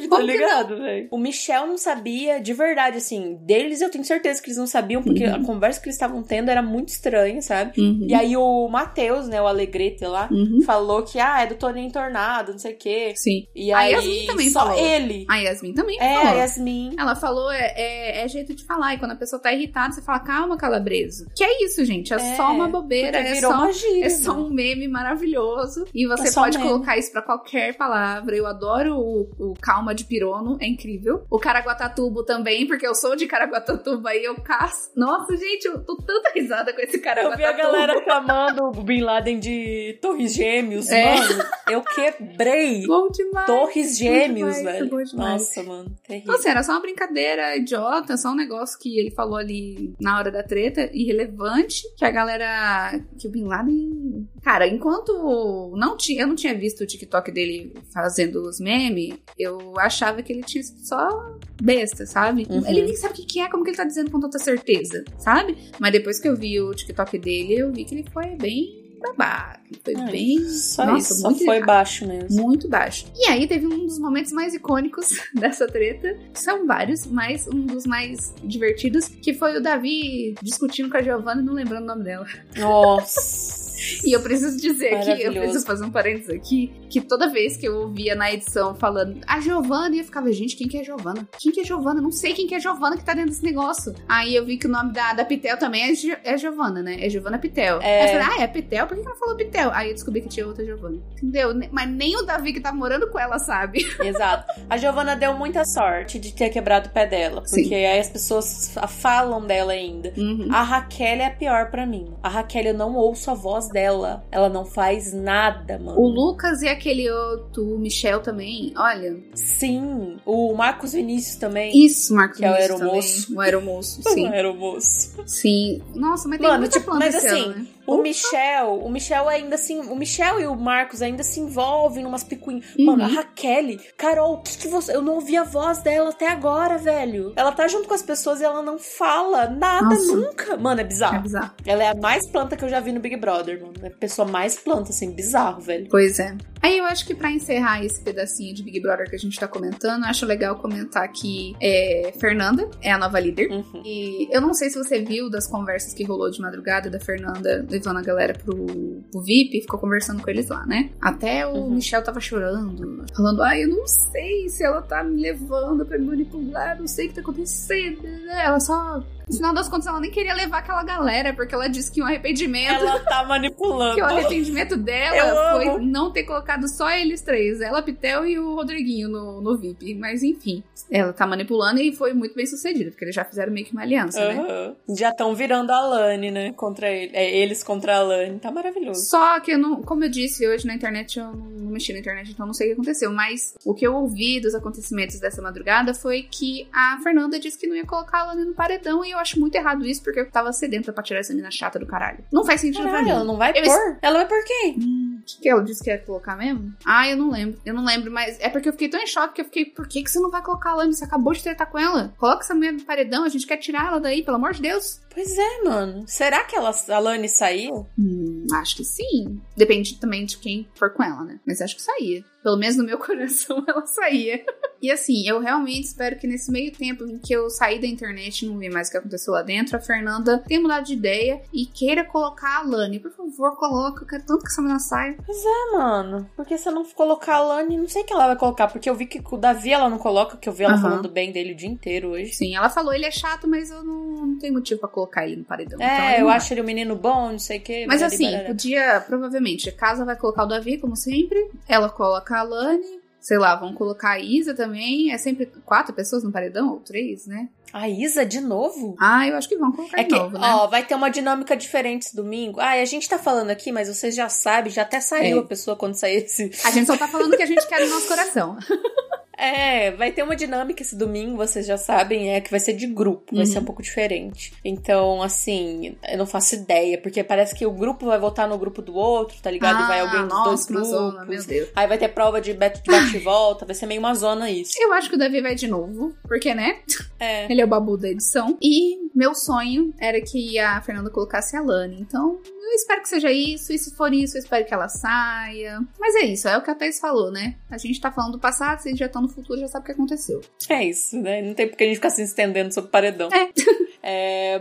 Que tá ligado, velho? O Michel não sabia, de verdade, assim, deles eu tenho certeza que eles não sabiam, porque uhum. a conversa que eles estavam tendo era muito estranha, sabe? Uhum. E aí o Matheus, né, o Alegrete lá, uhum. falou que, ah, é do Toninho Tornado, não sei o quê. Sim. E a aí, Yasmin também só falou. ele. A Yasmin também é, falou. É, a Yasmin. Ela falou, é, é, é, jeito de falar, e quando a pessoa tá irritada, você fala, calma, calabreso. Que é isso, gente, é, é só uma bobeira, é só, magia, é só um meme maravilhoso, e você é pode colocar isso pra qualquer palavra. Eu adoro o, o calma de pirono, é incrível. O Caraguatatubo também, porque eu sou de Caraguatatuba aí eu caço. Nossa, gente, eu tô tanta risada com esse Caraguatatuba. Eu vi a galera chamando o Bin Laden de Torres Gêmeos, é. mano. Eu quebrei. Bom demais. Torres Gêmeos, demais, velho. Nossa, mano. Terrível. Então, assim, era só uma brincadeira idiota, só um negócio que ele falou ali na hora da treta, irrelevante, que a galera. que o Bin Laden. Cara, enquanto não tinha, eu não tinha visto o TikTok dele fazendo os memes, eu achava que ele tinha sido só besta, sabe? Uhum. Ele nem sabe o que é, como que ele tá dizendo com tanta certeza, sabe? Mas depois que eu vi o TikTok dele, eu vi que ele foi bem babaca. Foi é, bem. Só nossa, isso, muito foi errado. baixo mesmo. Muito baixo. E aí teve um dos momentos mais icônicos dessa treta. São vários, mas um dos mais divertidos, que foi o Davi discutindo com a Giovanna e não lembrando o nome dela. Nossa. E eu preciso dizer que eu preciso fazer um parênteses aqui, que toda vez que eu ouvia na edição falando a Giovana, eu ficava, gente, quem que é Giovana? Quem que é Giovana? Não sei quem que é Giovana que tá dentro desse negócio. Aí eu vi que o nome da, da Pitel também é, é Giovana, né? É Giovana Pitel. É... Aí eu falei, ah, é Pitel? Por que ela falou Pitel? Aí eu descobri que tinha outra Giovana. Entendeu? Mas nem o Davi que tá morando com ela sabe. Exato. A Giovana deu muita sorte de ter quebrado o pé dela, porque Sim. aí as pessoas falam dela ainda. Uhum. A Raquel é a pior para mim. A Raquel, eu não ouço a voz dela. Ela não faz nada, mano. O Lucas e aquele outro, o Michel também, olha. Sim. O Marcos Vinícius também. Isso, Marcos que Vinícius. Que é o aeromoço. Também. O aeromoço, sim. o aeromoço. Sim. Nossa, mas tem mano, muita tipo, Mas assim, ano, né? O Michel, o Michel ainda assim, o Michel e o Marcos ainda se envolvem numas picuinhas. Uhum. Mano, a Raquel, Carol, o que, que você. Eu não ouvi a voz dela até agora, velho. Ela tá junto com as pessoas e ela não fala nada Nossa. nunca. Mano, é bizarro. É bizarro. Ela é a mais planta que eu já vi no Big Brother, mano. É a pessoa mais planta, assim, bizarro, velho. Pois é. Aí eu acho que para encerrar esse pedacinho de Big Brother que a gente tá comentando, acho legal comentar que é, Fernanda é a nova líder. Uhum. E eu não sei se você viu das conversas que rolou de madrugada da Fernanda levando a galera pro, pro VIP e ficou conversando com eles lá, né? Até o uhum. Michel tava chorando, falando: ai, eu não sei se ela tá me levando pra me manipular, não sei o que tá acontecendo. Ela só no final das contas, ela nem queria levar aquela galera, porque ela disse que o um arrependimento. Ela tá manipulando. que o arrependimento dela foi não ter colocado só eles três, ela, Pitel e o Rodriguinho no, no VIP. Mas enfim, ela tá manipulando e foi muito bem sucedida, porque eles já fizeram meio que uma aliança, uhum. né? Já estão virando a Lani, né? Contra ele. É, eles contra a Lani. Tá maravilhoso. Só que eu não, como eu disse hoje na internet, eu não mexi na internet, então não sei o que aconteceu. Mas o que eu ouvi dos acontecimentos dessa madrugada foi que a Fernanda disse que não ia colocar a Lani no paredão e eu acho muito errado isso, porque eu tava sedenta pra tirar essa menina chata do caralho. Não faz sentido caralho, pra mim. ela não vai eu pôr? Ela vai por quem? Hum, que, que ela disse que ia colocar mesmo? Ah, eu não lembro. Eu não lembro, mas é porque eu fiquei tão em choque que eu fiquei, por que, que você não vai colocar a Lani? Você acabou de tretar com ela. Coloca essa mulher no paredão, a gente quer tirar ela daí, pelo amor de Deus. Pois é, mano. Será que ela, a Lani saiu? Hum, acho que sim. Depende também de quem for com ela, né? Mas acho que saía. Pelo menos no meu coração ela saía. E assim, eu realmente espero que nesse meio tempo em que eu saí da internet e não vi mais o que aconteceu lá dentro, a Fernanda tenha mudado de ideia e queira colocar a Lani. Por favor, coloca. Eu quero tanto que essa menina saia. Pois é, mano. Porque se eu não colocar a Lani, não sei quem ela vai colocar. Porque eu vi que o Davi ela não coloca, que eu vi ela Aham. falando bem dele o dia inteiro hoje. Sim, ela falou, ele é chato, mas eu não, não tenho motivo pra colocar ele no paredão. então É, ele eu acho ele um menino bom, não sei o quê. Mas assim, podia, provavelmente, a casa vai colocar o Davi, como sempre. Ela coloca a Lani. Sei lá, vão colocar a Isa também. É sempre quatro pessoas no paredão, ou três, né? A Isa de novo? Ah, eu acho que vão colocar É de que, novo, né? ó, vai ter uma dinâmica diferente esse domingo. Ah, a gente tá falando aqui, mas vocês já sabem, já até saiu É. a pessoa quando sair esse. A gente só tá falando o que a gente quer no nosso coração. É, vai ter uma dinâmica esse domingo, vocês já sabem, é que vai ser de grupo, vai Uhum. ser um pouco diferente. Então, assim, eu não faço ideia, porque parece que o grupo vai votar no grupo do outro, tá ligado? e vai alguém dos Ah, nossa, dois grupos. zona, meu Deus. Aí vai ter prova de bate de bate e volta, vai ser meio uma zona isso. Eu acho que o Davi vai de novo, porque, né? É. Ele é o babu da edição. E meu sonho era que a Fernanda colocasse a Lani. Então, eu espero que seja isso. E se for isso, eu espero que ela saia. Mas é isso, é o que a Thaís falou, né? A gente tá falando do passado, vocês já estão no futuro, já sabe o que aconteceu. É isso, né? Não tem porque a gente ficar se estendendo sobre o paredão. É,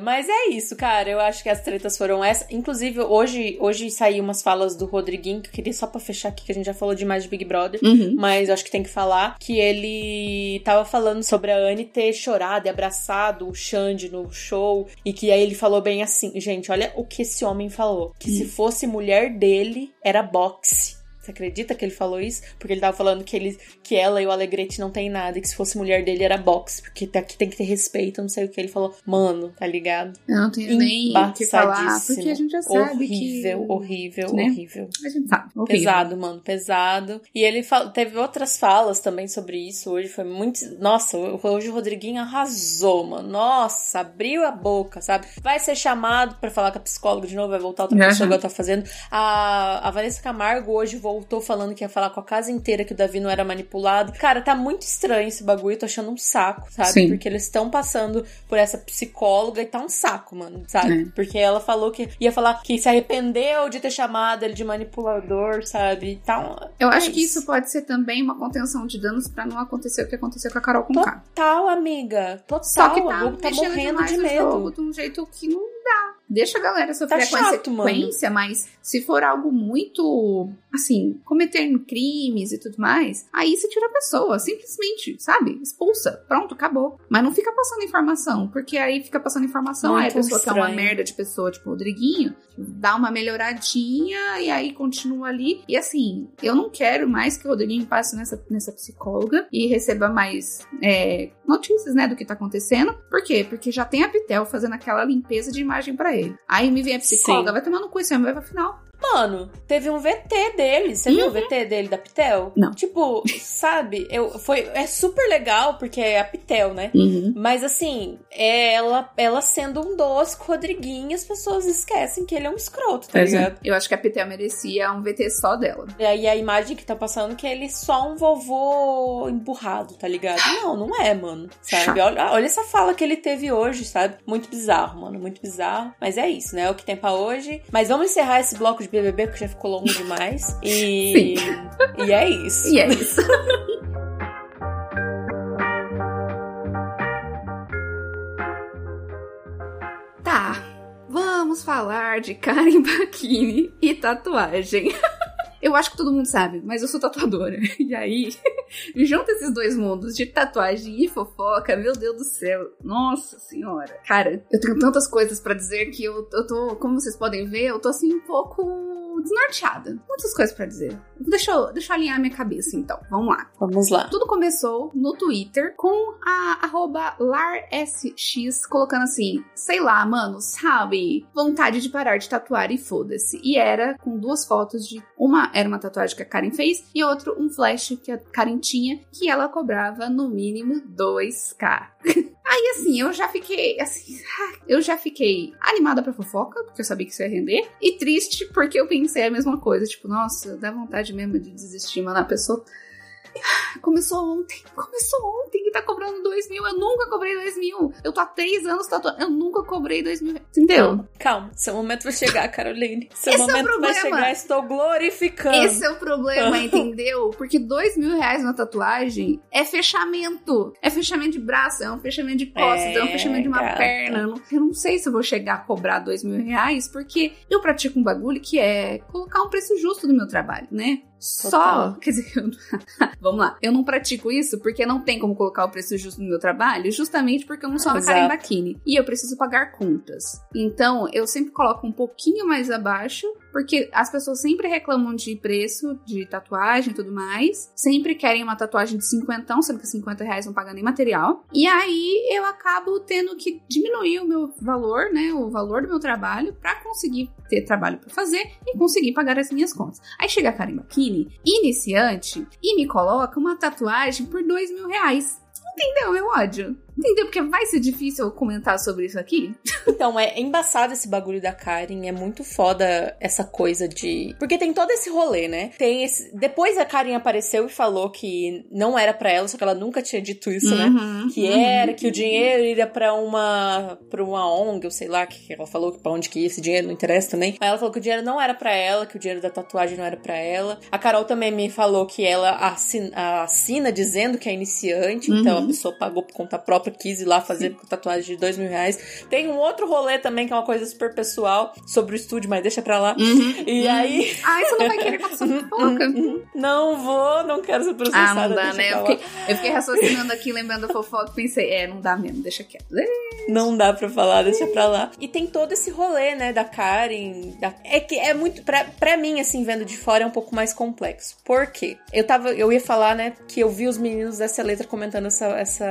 mas é isso, cara. Eu acho que as tretas foram essa. Inclusive, hoje, hoje saiu umas falas do Rodriguinho, que eu queria só pra fechar aqui, que a gente já falou demais de Big Brother. Uhum. Mas eu acho que tem que falar que ele tava falando sobre a Anne ter chorado e abraçado o Xande no show. E que aí ele falou bem assim: gente, olha o que esse homem falou. Que se fosse mulher dele, era boxe. Você acredita que ele falou isso? Porque ele tava falando que, ele, que ela e o Alegrete não tem nada, e que se fosse mulher dele era boxe, porque aqui tem que ter respeito, não sei o que. Ele falou, mano, tá ligado? Eu não tenho nem que falar, porque a gente já sabe horrível, que... horrível, né? horrível. A gente sabe. horrível. Pesado, mano, pesado. E ele teve outras falas também sobre isso hoje. Foi muito. Nossa, hoje o Rodriguinho arrasou, mano. Nossa, abriu a boca, sabe? Vai ser chamado pra falar com a psicóloga de novo, vai voltar outra pessoa igual tá fazendo. A, a Vanessa Camargo hoje voltou falando que ia falar com a casa inteira que o Davi não era manipulado. Cara, tá muito estranho esse bagulho. Tô achando um saco, sabe? Sim. Porque eles estão passando por essa psicóloga e tá um saco, mano, sabe? É. Porque ela falou que ia falar que se arrependeu de ter chamado ele de manipulador, sabe? Tá um... Eu é acho que isso pode ser também uma contenção de danos pra não acontecer o que aconteceu com a Carol com K. Total, amiga. Total. Só que tá, Globo tá morrendo de medo. jogo de um jeito que não dá. Deixa a galera sofrer Tá chato, a consequência, mas se for algo muito, assim, cometendo crimes e tudo mais, aí você tira a pessoa, simplesmente, sabe? Expulsa. Pronto, acabou. Mas não fica passando informação, porque aí fica passando informação, aí a Muito pessoa que é uma estranho. merda de pessoa, tipo o Rodriguinho, dá uma melhoradinha e aí continua ali. E assim, eu não quero mais que o Rodriguinho passe nessa, nessa psicóloga e receba mais é, notícias, né, do que tá acontecendo. Por quê? Porque já tem a Pitel fazendo aquela limpeza de imagem pra ele. Aí me vem a psicóloga, Sim. vai tomar no cu, esse homem vai pra final. Mano, teve um VT dele. Você viu o VT dele da Pitel? Uhum. Não. Tipo, sabe? Eu, foi, é super legal porque é a Pitel, né? Mas assim, é ela, ela sendo um doce com Rodriguinho, as pessoas esquecem que ele é um escroto, tá é. ligado? Eu acho que a Pitel merecia um VT só dela. E aí a imagem que tá passando que ele é só um vovô emburrado, tá ligado? Não, não é, mano. Sabe? Olha, olha essa fala que ele teve hoje, sabe? Muito bizarro, mano. Muito bizarro. Mas é isso, né? É o que tem pra hoje. Mas vamos encerrar esse bloco de BBB, porque já ficou longo demais. E. E é isso. E é isso. tá, vamos falar de Karen Bakini e tatuagem. Eu acho que todo mundo sabe, mas eu sou tatuadora. E aí, junta esses dois mundos de tatuagem e fofoca, meu Deus do céu. Nossa senhora. Cara, eu tenho tantas coisas pra dizer que eu, eu tô, como vocês podem ver, eu tô assim um pouco desnorteada. Muitas coisas pra dizer. Deixa eu, deixa eu alinhar minha cabeça então. Vamos lá. Vamos lá. Tudo começou no Twitter com a arroba LarSX colocando assim, sei lá, mano, sabe? Vontade de parar de tatuar e foda-se. E era com duas fotos de. Uma era uma tatuagem que a Karen fez e outro um flash que a Karen tinha, que ela cobrava no mínimo 2k. Aí assim, eu já fiquei assim, eu já fiquei animada pra fofoca, porque eu sabia que isso ia render, e triste porque eu pensei a mesma coisa, tipo, nossa, dá vontade mesmo de desistir, mano, a pessoa Começou ontem. Começou ontem que tá cobrando dois mil. Eu nunca cobrei dois mil. Eu tô há três anos tatuando. Eu nunca cobrei dois mil. Entendeu? Calma. Seu momento vai chegar, Caroline. Seu Esse é o momento vai problema. chegar. Estou glorificando. Esse é o problema, entendeu? Porque dois mil reais na tatuagem é fechamento. É fechamento de braço, é um fechamento de costas, é, É, um fechamento de uma gata. perna. Eu não, eu não sei se eu vou chegar a cobrar dois mil reais, porque eu pratico um bagulho que é colocar um preço justo no meu trabalho, né? Só, Total. quer dizer, eu- vamos lá. Eu não pratico isso porque não tem como colocar o preço justo no meu trabalho, justamente porque eu não sou uma Exato. Karen Bikini. E eu preciso pagar contas. Então, eu sempre coloco um pouquinho mais abaixo, porque as pessoas sempre reclamam de preço de tatuagem e tudo mais. Sempre querem uma tatuagem de 50, sendo que 50 reais não paga nem material. E aí eu acabo tendo que diminuir o meu valor, né? O valor do meu trabalho pra conseguir ter trabalho pra fazer e conseguir pagar as minhas contas. Aí chega a Karen Bakini, iniciante, e me coloca uma tatuagem por dois mil reais. Entendeu meu ódio? Entendeu? Porque vai ser difícil eu comentar sobre isso aqui. Então, é embaçado esse bagulho da Karen, é muito foda essa coisa de. Porque tem todo esse rolê, né? Tem esse. Depois a Karen apareceu e falou que não era pra ela, só que ela nunca tinha dito isso, né? Uhum, Que uhum. era, que o dinheiro iria pra uma para uma ONG, eu sei lá, que ela falou que pra onde que ia esse dinheiro, não interessa também. Mas ela falou que o dinheiro não era pra ela, que o dinheiro da tatuagem não era pra ela. A Carol também me falou que ela assina, assina dizendo que é iniciante, então a Uhum. pessoa pagou por conta própria, quis ir lá fazer tatuagem de dois mil reais. Tem um outro rolê também, que é uma coisa super pessoal, sobre o estúdio, mas deixa pra lá. Uhum. E aí, Ai, você não vai querer contar sobre fofoca. não vou, não quero ser Ah, processada. não dá, né? Eu fiquei, eu fiquei raciocinando aqui, lembrando da fofoca, pensei, é, não dá mesmo, deixa quieto. Não dá pra falar, deixa pra lá. E tem todo esse rolê, né, da Karen. da- É que é muito. Pra, pra mim, assim, vendo de fora, é um pouco mais complexo. Por quê? Eu tava. Eu ia falar, né, que eu vi os meninos dessa letra comentando essa, essa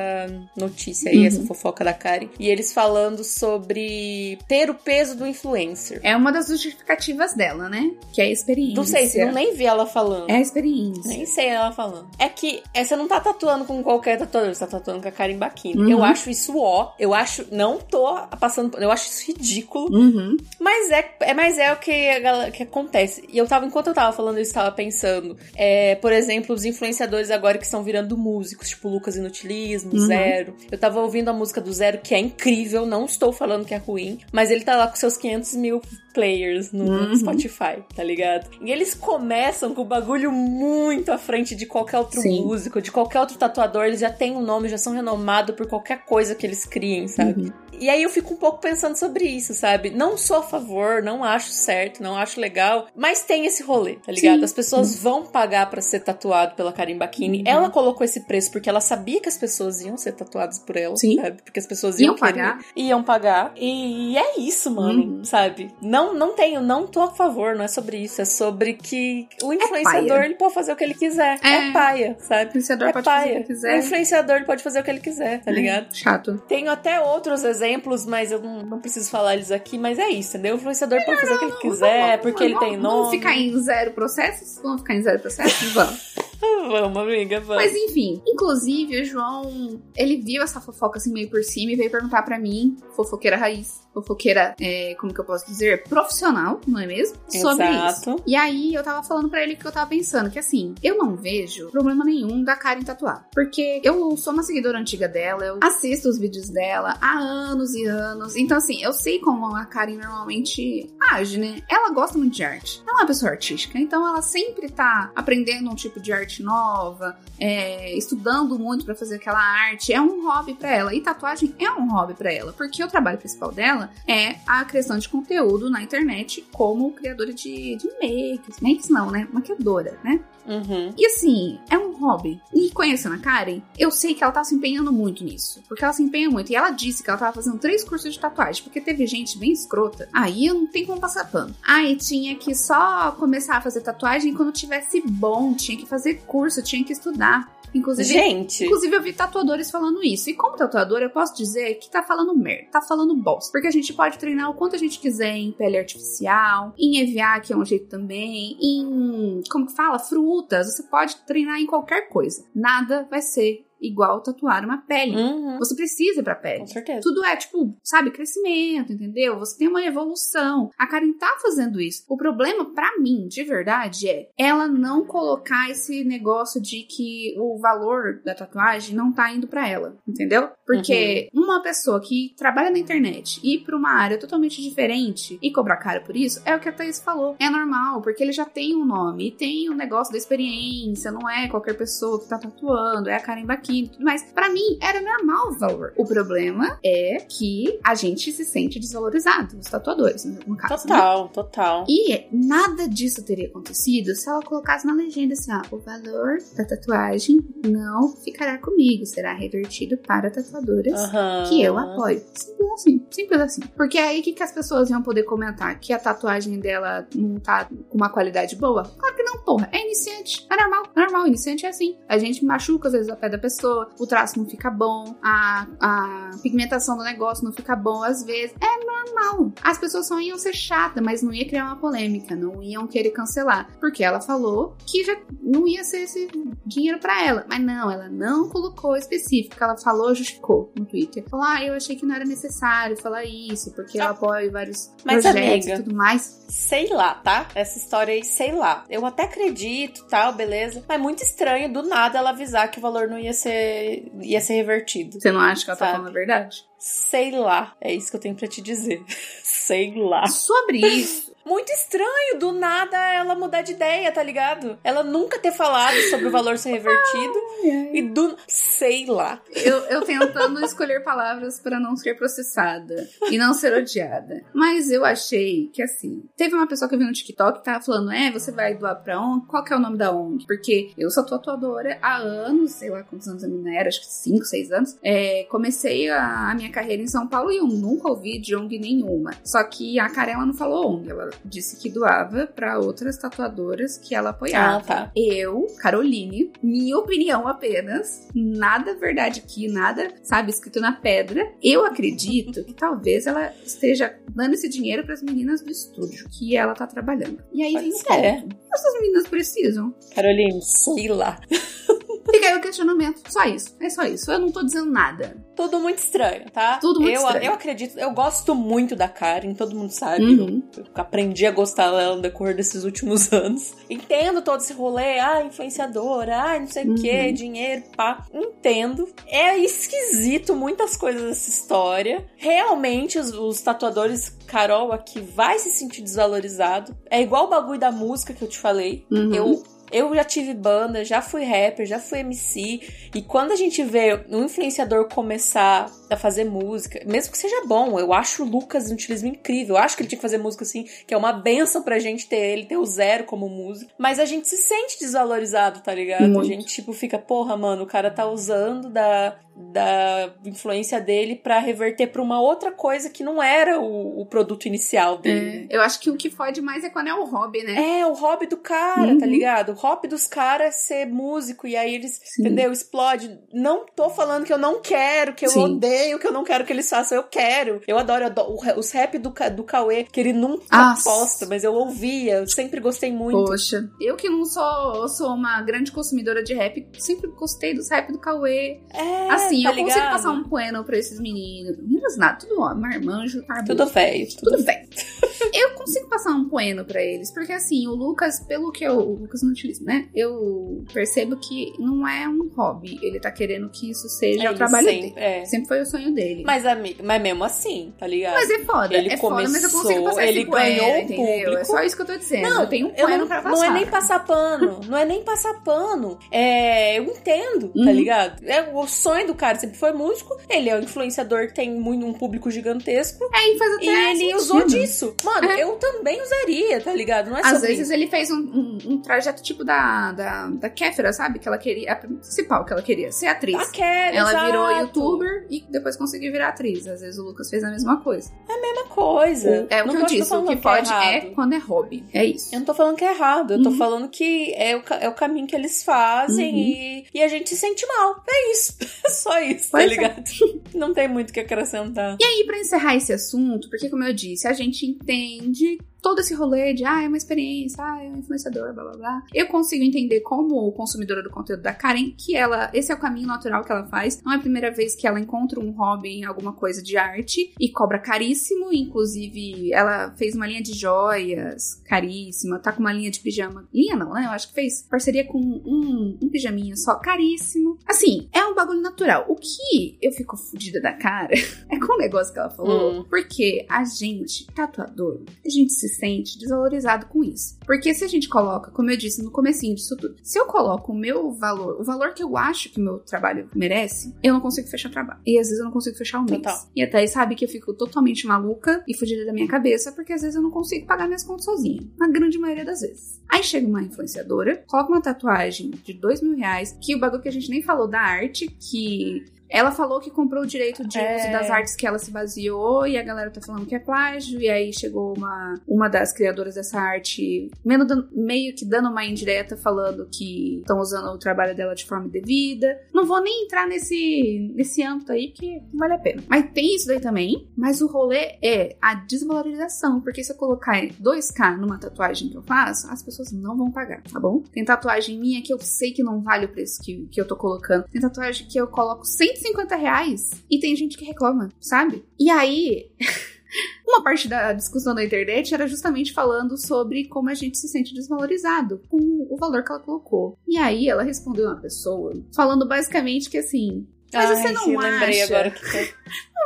notícia aí, Uhum. essa fofoca da Karen. E eles falando sobre ter o peso do influencer. É uma das justificativas dela, né? Que é a experiência. Não sei, se não nem vi ela falando. É a experiência. Nem sei ela falando. É que é, você não tá tatuando com qualquer tatuador, você tá tatuando com a Karen Bakini. Uhum. Eu acho isso ó. Eu acho. Não tô passando. Eu acho isso ridículo. Uhum. Mas é, é, mas é o que, galera- que acontece. E eu tava, enquanto eu tava falando isso, tava pensando. É, por exemplo, os influenciadores agora que estão virando músicos, tipo Lucas Inutilismo, Uhum. Zero. Eu tava ouvindo a música do Zero, que é incrível, não estou falando que é ruim, mas ele tá lá com seus 500 mil players no Uhum. Spotify, tá ligado? E eles começam com o bagulho muito à frente de qualquer outro Sim. músico, de qualquer outro tatuador, eles já têm um nome, já são renomados por qualquer coisa que eles criem, sabe? Uhum. E aí eu fico um pouco pensando sobre isso, sabe? Não sou a favor, não acho certo, não acho legal, mas tem esse rolê, tá ligado? Sim. As pessoas vão pagar pra ser tatuado pela Karim Bakini. Uhum. Ela colocou esse preço porque ela sabia que as pessoas iam ser tatuadas por ela, Sim. sabe? Porque as pessoas iam, Iam pagar. Iam pagar. E é isso, mano, Uhum. sabe? Não, não tenho, não tô a favor, não é sobre isso. É sobre que o influenciador, paia. ele pode fazer o que ele quiser. É, É. paia, O sabe? influenciador É pode fazer o paia. que O quiser. influenciador ele pode fazer o que ele quiser, tá ligado? Chato. Tenho até outros exemplos, mas eu não, não preciso falar eles aqui, mas é isso, entendeu? O influenciador pode fazer o que ele quiser, Vamos- porque ele vamos- tem Vamos nome. ficar em zero processos? Vamos ficar em zero processos? Vamos. Vamos, amiga, vamos. Mas enfim, inclusive o João, ele viu essa fofoca assim meio por cima e veio perguntar pra mim, fofoqueira raiz, fofoqueira, é, como que eu posso dizer, profissional, não é mesmo? Sobre Exato. isso. E aí eu tava falando pra ele que eu tava pensando que assim, eu não vejo problema nenhum da Karen tatuar, porque eu sou uma seguidora antiga dela, eu assisto os vídeos dela há anos e anos, então assim, eu sei como a Karen normalmente age, né? Ela gosta muito de arte, ela é uma pessoa artística, então ela sempre tá aprendendo um tipo de arte nova, é, estudando muito pra fazer aquela arte. É um hobby pra ela. E tatuagem é um hobby pra ela. Porque o trabalho principal dela é a criação de conteúdo na internet como criadora de, de makes. Makes não, né? Maquiadora, né? Uhum. E assim, é um hobby. E conhecendo a Karen, eu sei que ela tá se empenhando muito nisso. Porque ela se empenha muito. E ela disse que ela tava fazendo três cursos de tatuagem. Porque teve gente bem escrota. Aí eu não tenho como passar pano. Aí tinha que só começar a fazer tatuagem quando tivesse bom. Tinha que fazer curso, tinha que estudar. Inclusive, Gente, Inclusive, eu vi tatuadores falando isso. E como tatuador, eu posso dizer que tá falando merda, tá falando bosta. Porque a gente pode treinar o quanto a gente quiser em pele artificial, em EVA, que é um jeito também, em. Como que fala? Frutas. Você pode treinar em qualquer coisa. Nada vai ser igual tatuar uma pele. Uhum. Você precisa ir pra pele. Com certeza. Tudo é, tipo, sabe, crescimento, entendeu? Você tem uma evolução. A Karen tá fazendo isso. O problema, pra mim, de verdade, é ela não colocar esse negócio de que o valor da tatuagem não tá indo pra ela, entendeu? Porque uma pessoa que trabalha na internet ir pra uma área totalmente diferente e cobrar caro por isso, é o que a Thaís falou. É normal, porque ele já tem um nome e tem o um negócio da experiência, não é qualquer pessoa que tá tatuando, é a Karen Baquini e tudo mais. Pra mim, era normal o valor. O problema é que a gente se sente desvalorizado, os tatuadores, no caso. né? Total, total. E nada disso teria acontecido se ela colocasse na legenda assim: ó, o valor da tatuagem não ficará comigo, será revertido para tatuadoras Aham. que eu apoio. Simples assim, simples assim. Porque aí o que, que as pessoas iam poder comentar? Que a tatuagem dela não tá com uma qualidade boa? Claro porra. É iniciante. É normal, é normal. Iniciante é assim. A gente machuca às vezes a pé da pessoa, o traço não fica bom, a, a pigmentação do negócio não fica bom às vezes. É normal. As pessoas só iam ser chatas, mas não ia criar uma polêmica, não iam querer cancelar. Porque ela falou que já não ia ser esse dinheiro pra ela. Mas não, ela não colocou específico. Ela falou, justificou no Twitter. Falou, ah, eu achei que não era necessário falar isso, porque eu Ah, apoio vários mas, projetos amiga, e tudo mais. Sei lá, tá? Essa história aí, sei lá. Eu até acredito, tal, beleza. Mas é muito estranho do nada ela avisar que o valor não ia ser ia ser revertido. Você não acha que ela tá Sabe. falando a verdade? Sei lá. É isso que eu tenho pra te dizer. sei lá. Sobre isso, Muito estranho, do nada ela mudar de ideia, tá ligado? Ela nunca ter falado sobre o valor ser revertido e do. Sei lá. eu, eu tentando escolher palavras para não ser processada e não ser odiada. Mas eu achei que assim, teve uma pessoa que eu vi no TikTok que tava falando: é, você vai doar pra ONG? Qual que é o nome da ONG? Porque eu sou tatuadora há anos, sei lá quantos anos a menina era, acho que 5, 6 anos. É, comecei a, a minha carreira em São Paulo e eu nunca ouvi de ONG nenhuma. Só que a Karen ela não falou ONG, ela disse que doava pra outras tatuadoras que ela apoiava. Ah, tá. Eu, Caroline, minha opinião apenas, nada verdade aqui, nada, sabe, escrito na pedra. Eu acredito que talvez ela esteja dando esse dinheiro para as meninas do estúdio que ela tá trabalhando. E aí Pode vem o ser. ponto. Essas meninas precisam. Caroline, sei lá. Fica aí o questionamento. Só isso. É só isso. Eu não tô dizendo nada. Tudo muito estranho, tá? Tudo muito eu, estranho. Eu acredito, eu gosto muito da Karen, todo mundo sabe. Uhum. Eu, eu aprendi a gostar dela no decorrer desses últimos anos. Entendo todo esse rolê, ah, influenciadora, ah, não sei o Uhum. que, dinheiro, pá. Entendo. É esquisito muitas coisas dessa história. Realmente, os, os tatuadores, Carol aqui, vai se sentir desvalorizado. É igual o bagulho da música que eu te falei. Uhum. Eu eu já tive banda, já fui rapper, já fui MC. E quando a gente vê um influenciador começar a fazer música, mesmo que seja bom, eu acho o Lucas um utilismo incrível. Eu acho que ele tinha que fazer música assim, que é uma benção pra gente ter ele, ter o zero como músico. Mas a gente se sente desvalorizado, tá ligado? A Muito. gente, tipo, fica, porra, mano, o cara tá usando da, da influência dele pra reverter pra uma outra coisa que não era o, o produto inicial dele. É, eu acho que o que fode mais é quando é o hobby, né? É, o hobby do cara, Uhum. tá ligado? O hobby dos caras é ser músico e aí eles, Sim. entendeu? Explode. Não tô falando que eu não quero, que eu Sim. odeio, que eu não quero que eles façam. Eu quero. Eu adoro, eu adoro os rap do, do Cauê, que ele nunca Nossa. posta, mas eu ouvia, eu sempre gostei muito. Poxa, eu que não sou, sou uma grande consumidora de rap, sempre gostei dos rap do Cauê. É, assim, tá eu consigo ligado? passar um pano pra esses meninos. Meninos nada, tudo ó, marmanjo, arbusto. Tudo feio. Tudo bem. eu consigo passar um poeno pra eles, porque assim, o Lucas, pelo que eu. O Lucas não utiliza, né? Eu percebo que não é um hobby. Ele tá querendo que isso seja o trabalho sempre, dele. é. Sempre foi o sonho dele. Mas, amigo, mas mesmo assim, tá ligado? Mas é foda, Ele é foda, mas eu consigo começou, passar ele ganhou o entendeu? É público. só isso que eu tô dizendo. Não, eu tenho um poeno não, pra passar. não é nem passar pano, não é nem passar pano. É, eu entendo, tá Uhum. ligado? É o sonho do cara sempre foi músico. Ele é um influenciador que tem muito um público gigantesco É, e faz até e ele sentido. usou disso. Mano, É. eu também usaria, tá ligado? Não é Às vezes ele fez um, um- um trajeto tipo da, da, da Kéfera, sabe? Que ela queria, a principal que ela queria, ser atriz. Ah, quero, ela exato. virou youtuber e depois conseguiu virar atriz. Às vezes o Lucas fez a mesma coisa. mesma coisa. É o Não que eu disse, o falando que é pode é errado. quando é hobby. É isso. Eu não tô falando que é errado, eu tô Uhum. falando que é o, é o caminho que eles fazem Uhum. e, e a gente se sente mal. É isso. É só isso, tá Pois é. ligado? Não tem muito o que acrescentar. E aí, pra encerrar esse assunto, porque como eu disse, a gente entende todo esse rolê de, ah, é uma experiência, ah, é um influenciador, blá blá blá. Eu consigo entender como consumidora do conteúdo da Karen que ela, esse é o caminho natural que ela faz. Não é a primeira vez que ela encontra um hobby em alguma coisa de arte e cobra caríssimo, inclusive ela fez uma linha de joias caríssima, tá com uma linha de pijama. Linha não, né? Eu acho que fez parceria com um, um pijaminha só, caríssimo. Assim, é um bagulho natural. O que eu fico fodida da cara é com o negócio que ela falou, hum. porque a gente, tatuador, a gente se sente desvalorizado com isso. Porque se a gente coloca, como eu disse no comecinho disso tudo, se eu coloco o meu valor, o valor que eu acho que o meu trabalho merece, eu não consigo fechar o trabalho. E às vezes eu não consigo fechar o mês. Total. E até aí sabe que eu fico totalmente maluca e fugida da minha cabeça, porque às vezes eu não consigo pagar minhas contas sozinha. Na grande maioria das vezes. Aí chega uma influenciadora, coloca uma tatuagem de dois mil reais, que o bagulho que a gente nem falou da arte, que ela falou que comprou o direito de é... uso das artes que ela se baseou e a galera tá falando que é plágio. E aí chegou uma, uma das criadoras dessa arte meio que dando uma indireta falando que estão usando o trabalho dela de forma devida. Não vou nem entrar nesse, nesse âmbito aí porque não vale a pena. Mas tem isso daí também. Mas o rolê é a desvalorização. Porque se eu colocar 2K numa tatuagem que eu faço, as pessoas não vão pagar, tá bom? Tem tatuagem minha que eu sei que não vale o preço que, que eu tô colocando. Tem tatuagem que eu coloco 100 150 reais. E tem gente que reclama, sabe? E aí. Uma parte da discussão da internet era justamente falando sobre como a gente se sente desvalorizado com o valor que ela colocou. E aí ela respondeu uma pessoa falando basicamente que assim. Mas Ai, você não sim, acha. Agora que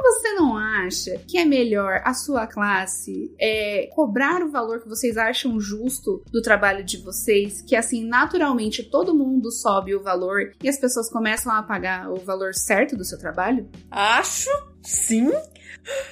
Mas você não acha que é melhor a sua classe é, cobrar o valor que vocês acham justo do trabalho de vocês? Que assim, naturalmente todo mundo sobe o valor e as pessoas começam a pagar o valor certo do seu trabalho? Acho sim.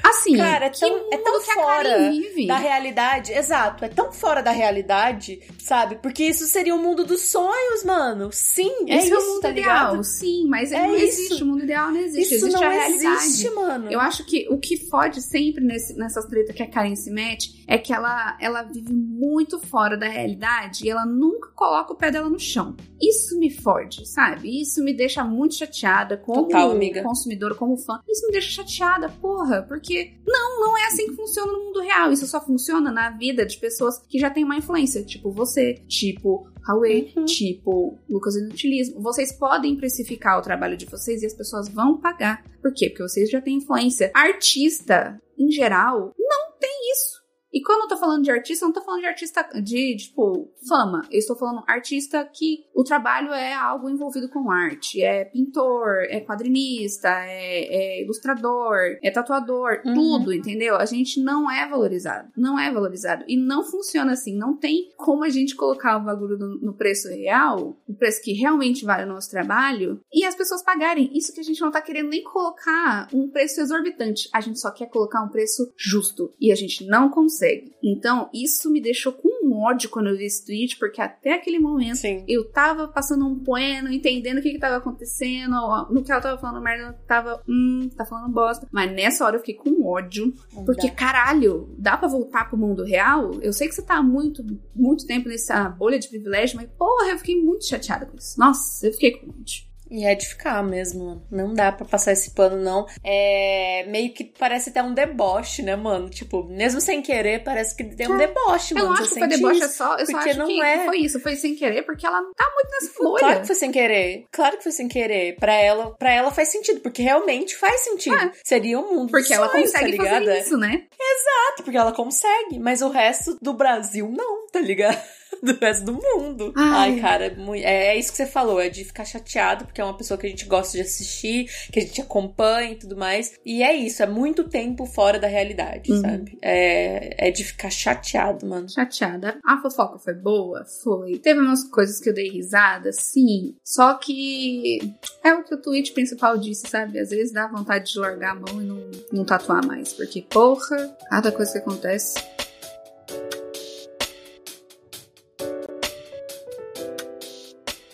Assim, cara, é tão, é tão fora da realidade. Exato, é tão fora da realidade, sabe? Porque isso seria o um mundo dos sonhos, mano. Sim, é isso, é o mundo tá ideal. Ligado? Sim, mas é não isso. existe. O mundo ideal não existe. Isso existe não a realidade. Existe, mano. Eu acho que o que fode sempre nesse, nessas tretas que a Karen se mete é que ela, ela vive muito fora da realidade e ela nunca coloca o pé dela no chão. Isso me fode, sabe? Isso me deixa muito chateada como Total, consumidor, como fã. Isso me deixa chateada, porra, porque não, não é assim que funciona no mundo real. Isso só funciona na vida de pessoas que já têm uma influência, tipo você, tipo Huawei, uhum. tipo Lucas Inutilismo. Vocês podem precificar o trabalho de vocês e as pessoas vão pagar. Por quê? Porque vocês já têm influência. Artista, em geral, não tem isso. E quando eu tô falando de artista, eu não tô falando de artista de, tipo, fama. Eu estou falando artista que o trabalho é algo envolvido com arte. É pintor, é quadrinista, é, é ilustrador, é tatuador, uhum. tudo, entendeu? A gente não é valorizado. Não é valorizado. E não funciona assim. Não tem como a gente colocar o bagulho no, no preço real, o preço que realmente vale o nosso trabalho, e as pessoas pagarem. Isso que a gente não tá querendo nem colocar um preço exorbitante. A gente só quer colocar um preço justo. E a gente não consegue consegue. Então, isso me deixou com um ódio quando eu vi esse tweet, porque até aquele momento Sim. eu tava passando um poema, entendendo o que que tava acontecendo, no que ela tava falando merda, eu tava, hum, tá falando bosta. Mas nessa hora eu fiquei com ódio, porque dá. caralho, dá para voltar pro mundo real? Eu sei que você tá há muito, muito tempo nessa bolha de privilégio, mas porra, eu fiquei muito chateada com isso. Nossa, eu fiquei com ódio. E é de ficar mesmo. Não dá para passar esse pano, não. É meio que parece até um deboche, né, mano? Tipo, mesmo sem querer, parece que tem um é. deboche, mano. Eu acho que foi deboche, é só. Eu só acho não que é. foi isso. Foi sem querer, porque ela não tá muito nessa bolha. Claro que foi sem querer. Claro que foi sem querer. Pra ela, pra ela faz sentido, porque realmente faz sentido. É. Seria um mundo Porque ela sonhos, consegue tá fazer isso, né? Exato, porque ela consegue. Mas o resto do Brasil não, tá ligado? do resto do mundo. Ai, Ai cara, é, é, isso que você falou, é de ficar chateado, porque é uma pessoa que a gente gosta de assistir, que a gente acompanha e tudo mais. E é isso, é muito tempo fora da realidade, uhum. sabe? É, é de ficar chateado, mano. Chateada. A fofoca foi boa? Foi. Teve umas coisas que eu dei risada, sim. Só que é o que o tweet principal disse, sabe? Às vezes dá vontade de largar a mão e não, não tatuar mais. Porque, porra, cada coisa que acontece.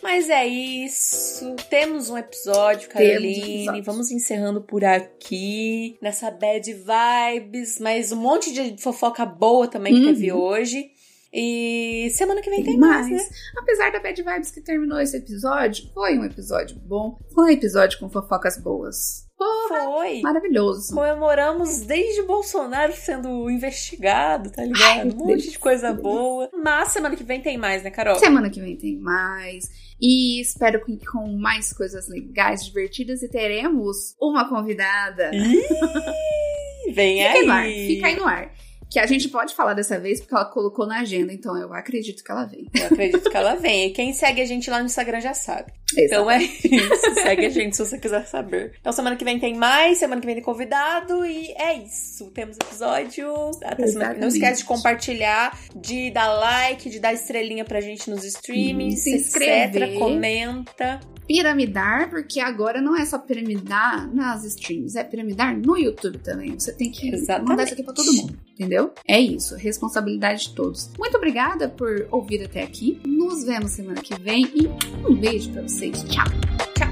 Mas é isso. Temos um episódio, Caroline. Um Vamos encerrando por aqui. Nessa bad vibes. Mas um monte de fofoca boa também que teve uhum. hoje. E semana que vem tem, tem mais, mais, né? Apesar da bad vibes que terminou esse episódio, foi um episódio bom. Foi um episódio com fofocas boas. Porra, Foi. maravilhoso. Comemoramos desde Bolsonaro sendo investigado, tá ligado? Ai, um monte Deus. de coisa boa. Mas semana que vem tem mais, né, Carol? Semana que vem tem mais. E espero que com mais coisas legais, divertidas. E teremos uma convidada. Ih, vem Fica aí no ar. Fica aí no ar. Que a gente pode falar dessa vez porque ela colocou na agenda, então eu acredito que ela vem. Eu acredito que ela vem. E quem segue a gente lá no Instagram já sabe. Então é isso. Segue a gente se você quiser saber. Então semana que vem tem mais, semana que vem tem convidado e é isso. Temos episódio. Até semana que vem. Não Exatamente. esquece de compartilhar, de dar like, de dar estrelinha pra gente nos streams, Se etc. inscrever. Comenta. Piramidar, porque agora não é só piramidar nas streams, é piramidar no YouTube também. Você tem que Exatamente. mandar isso aqui pra todo mundo, entendeu? É isso, responsabilidade de todos. Muito obrigada por ouvir até aqui. Nos vemos semana que vem e um beijo pra vocês. Tchau!